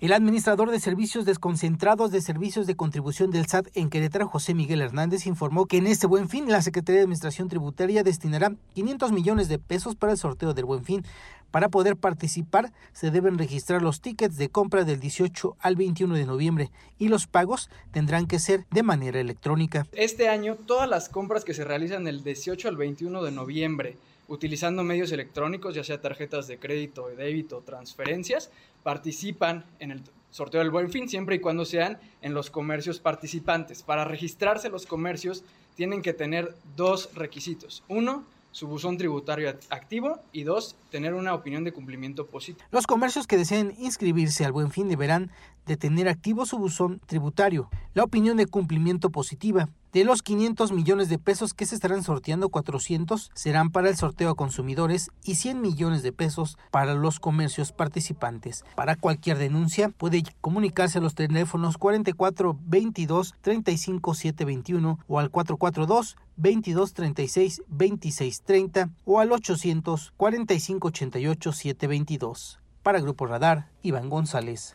El administrador de servicios desconcentrados de servicios de contribución del SAT en Querétaro, José Miguel Hernández, informó que en este buen fin la Secretaría de Administración Tributaria destinará 500 millones de pesos para el sorteo del buen fin. Para poder participar se deben registrar los tickets de compra del 18 al 21 de noviembre y los pagos tendrán que ser de manera electrónica. Este año todas las compras que se realizan del 18 al 21 de noviembre utilizando medios electrónicos, ya sea tarjetas de crédito, de débito, transferencias, participan en el sorteo del Buen Fin siempre y cuando sean en los comercios participantes. Para registrarse los comercios tienen que tener dos requisitos. Uno, su buzón tributario activo y dos, tener una opinión de cumplimiento positivo. Los comercios que deseen inscribirse al Buen Fin deberán de tener activo su buzón tributario, la opinión de cumplimiento positiva. De los 500 millones de pesos que se estarán sorteando, 400 serán para el sorteo a consumidores y 100 millones de pesos para los comercios participantes. Para cualquier denuncia puede comunicarse a los teléfonos 44 22 35 721 o al 442 22 36 26 30 o al 800 45 88 722. Para Grupo Radar, Iván González.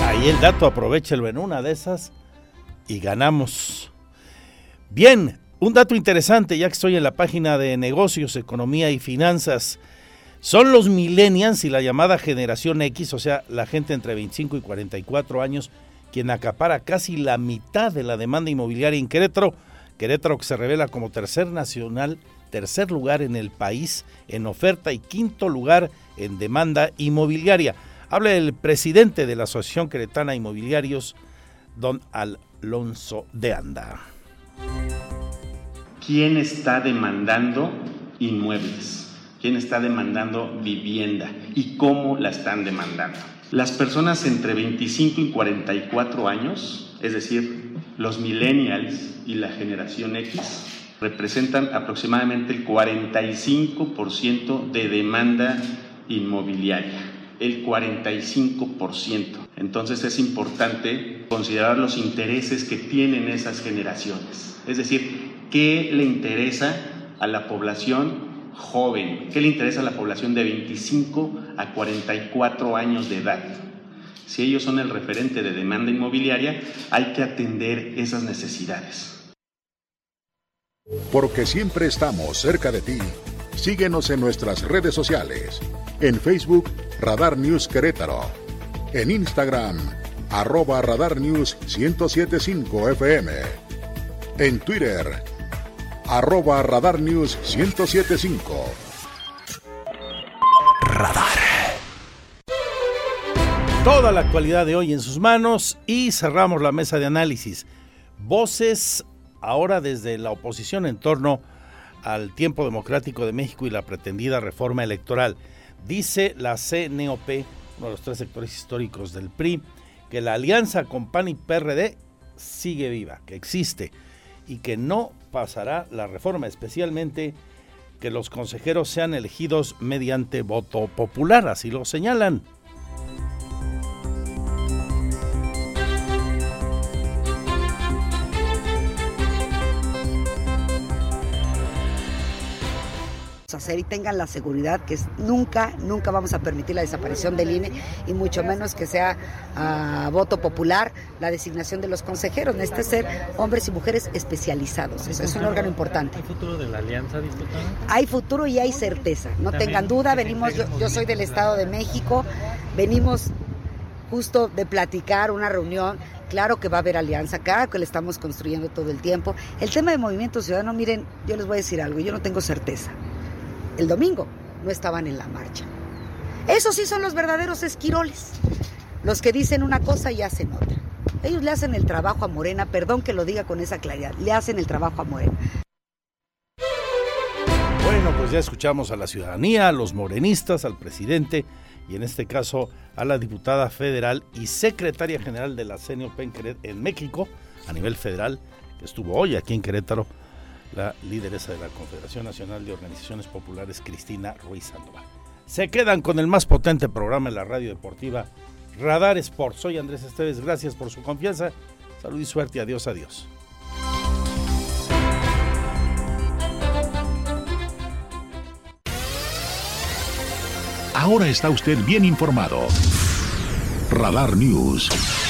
Ahí el dato, aprovechelo en una de esas y ganamos. Bien, un dato interesante, ya que estoy en la página de negocios, economía y finanzas. Son los millennials y la llamada generación X, o sea, la gente entre 25 y 44 años, quien acapara casi la mitad de la demanda inmobiliaria en Querétaro. Querétaro que se revela como tercer nacional, tercer lugar en el país en oferta y quinto lugar en demanda inmobiliaria. Habla el presidente de la Asociación Queretana Inmobiliarios, don Alonso de Anda. ¿Quién está demandando inmuebles? ¿Quién está demandando vivienda? ¿Y cómo la están demandando? Las personas entre 25 y 44 años, es decir, los millennials y la generación X, representan aproximadamente el 45% de demanda inmobiliaria el 45%. Entonces es importante considerar los intereses que tienen esas generaciones. Es decir, ¿qué le interesa a la población joven? ¿Qué le interesa a la población de 25 a 44 años de edad? Si ellos son el referente de demanda inmobiliaria, hay que atender esas necesidades. Porque siempre estamos cerca de ti. Síguenos en nuestras redes sociales. En Facebook, Radar News Querétaro. En Instagram, arroba Radar News 1075 FM. En Twitter, arroba Radar News 1075. Radar. Toda la actualidad de hoy en sus manos y cerramos la mesa de análisis. Voces ahora desde la oposición en torno al tiempo democrático de México y la pretendida reforma electoral. Dice la CNOP, uno de los tres sectores históricos del PRI, que la alianza con PAN y PRD sigue viva, que existe y que no pasará la reforma, especialmente que los consejeros sean elegidos mediante voto popular, así lo señalan. Hacer y tengan la seguridad que nunca, nunca vamos a permitir la desaparición del INE y mucho menos que sea a voto popular la designación de los consejeros. Necesita ser hombres y mujeres especializados. Eso es un órgano importante. ¿Hay futuro de la alianza, diputada? Hay futuro y hay certeza. No tengan duda, venimos, yo, yo soy del Estado de México, venimos justo de platicar, una reunión. Claro que va a haber alianza, claro que le estamos construyendo todo el tiempo. El tema de Movimiento Ciudadano, miren, yo les voy a decir algo, yo no tengo certeza. El domingo no estaban en la marcha. Esos sí son los verdaderos esquiroles, los que dicen una cosa y hacen otra. Ellos le hacen el trabajo a Morena, perdón que lo diga con esa claridad, le hacen el trabajo a Morena. Bueno, pues ya escuchamos a la ciudadanía, a los morenistas, al presidente y en este caso a la diputada federal y secretaria general de la CENIO Pencret en México a nivel federal, que estuvo hoy aquí en Querétaro, la lideresa de la Confederación Nacional de Organizaciones Populares, Cristina Ruiz Sandoval. Se quedan con el más potente programa en la radio deportiva, Radar Sports. Soy Andrés Esteves, gracias por su confianza. Salud y suerte, adiós, adiós. Ahora está usted bien informado. Radar News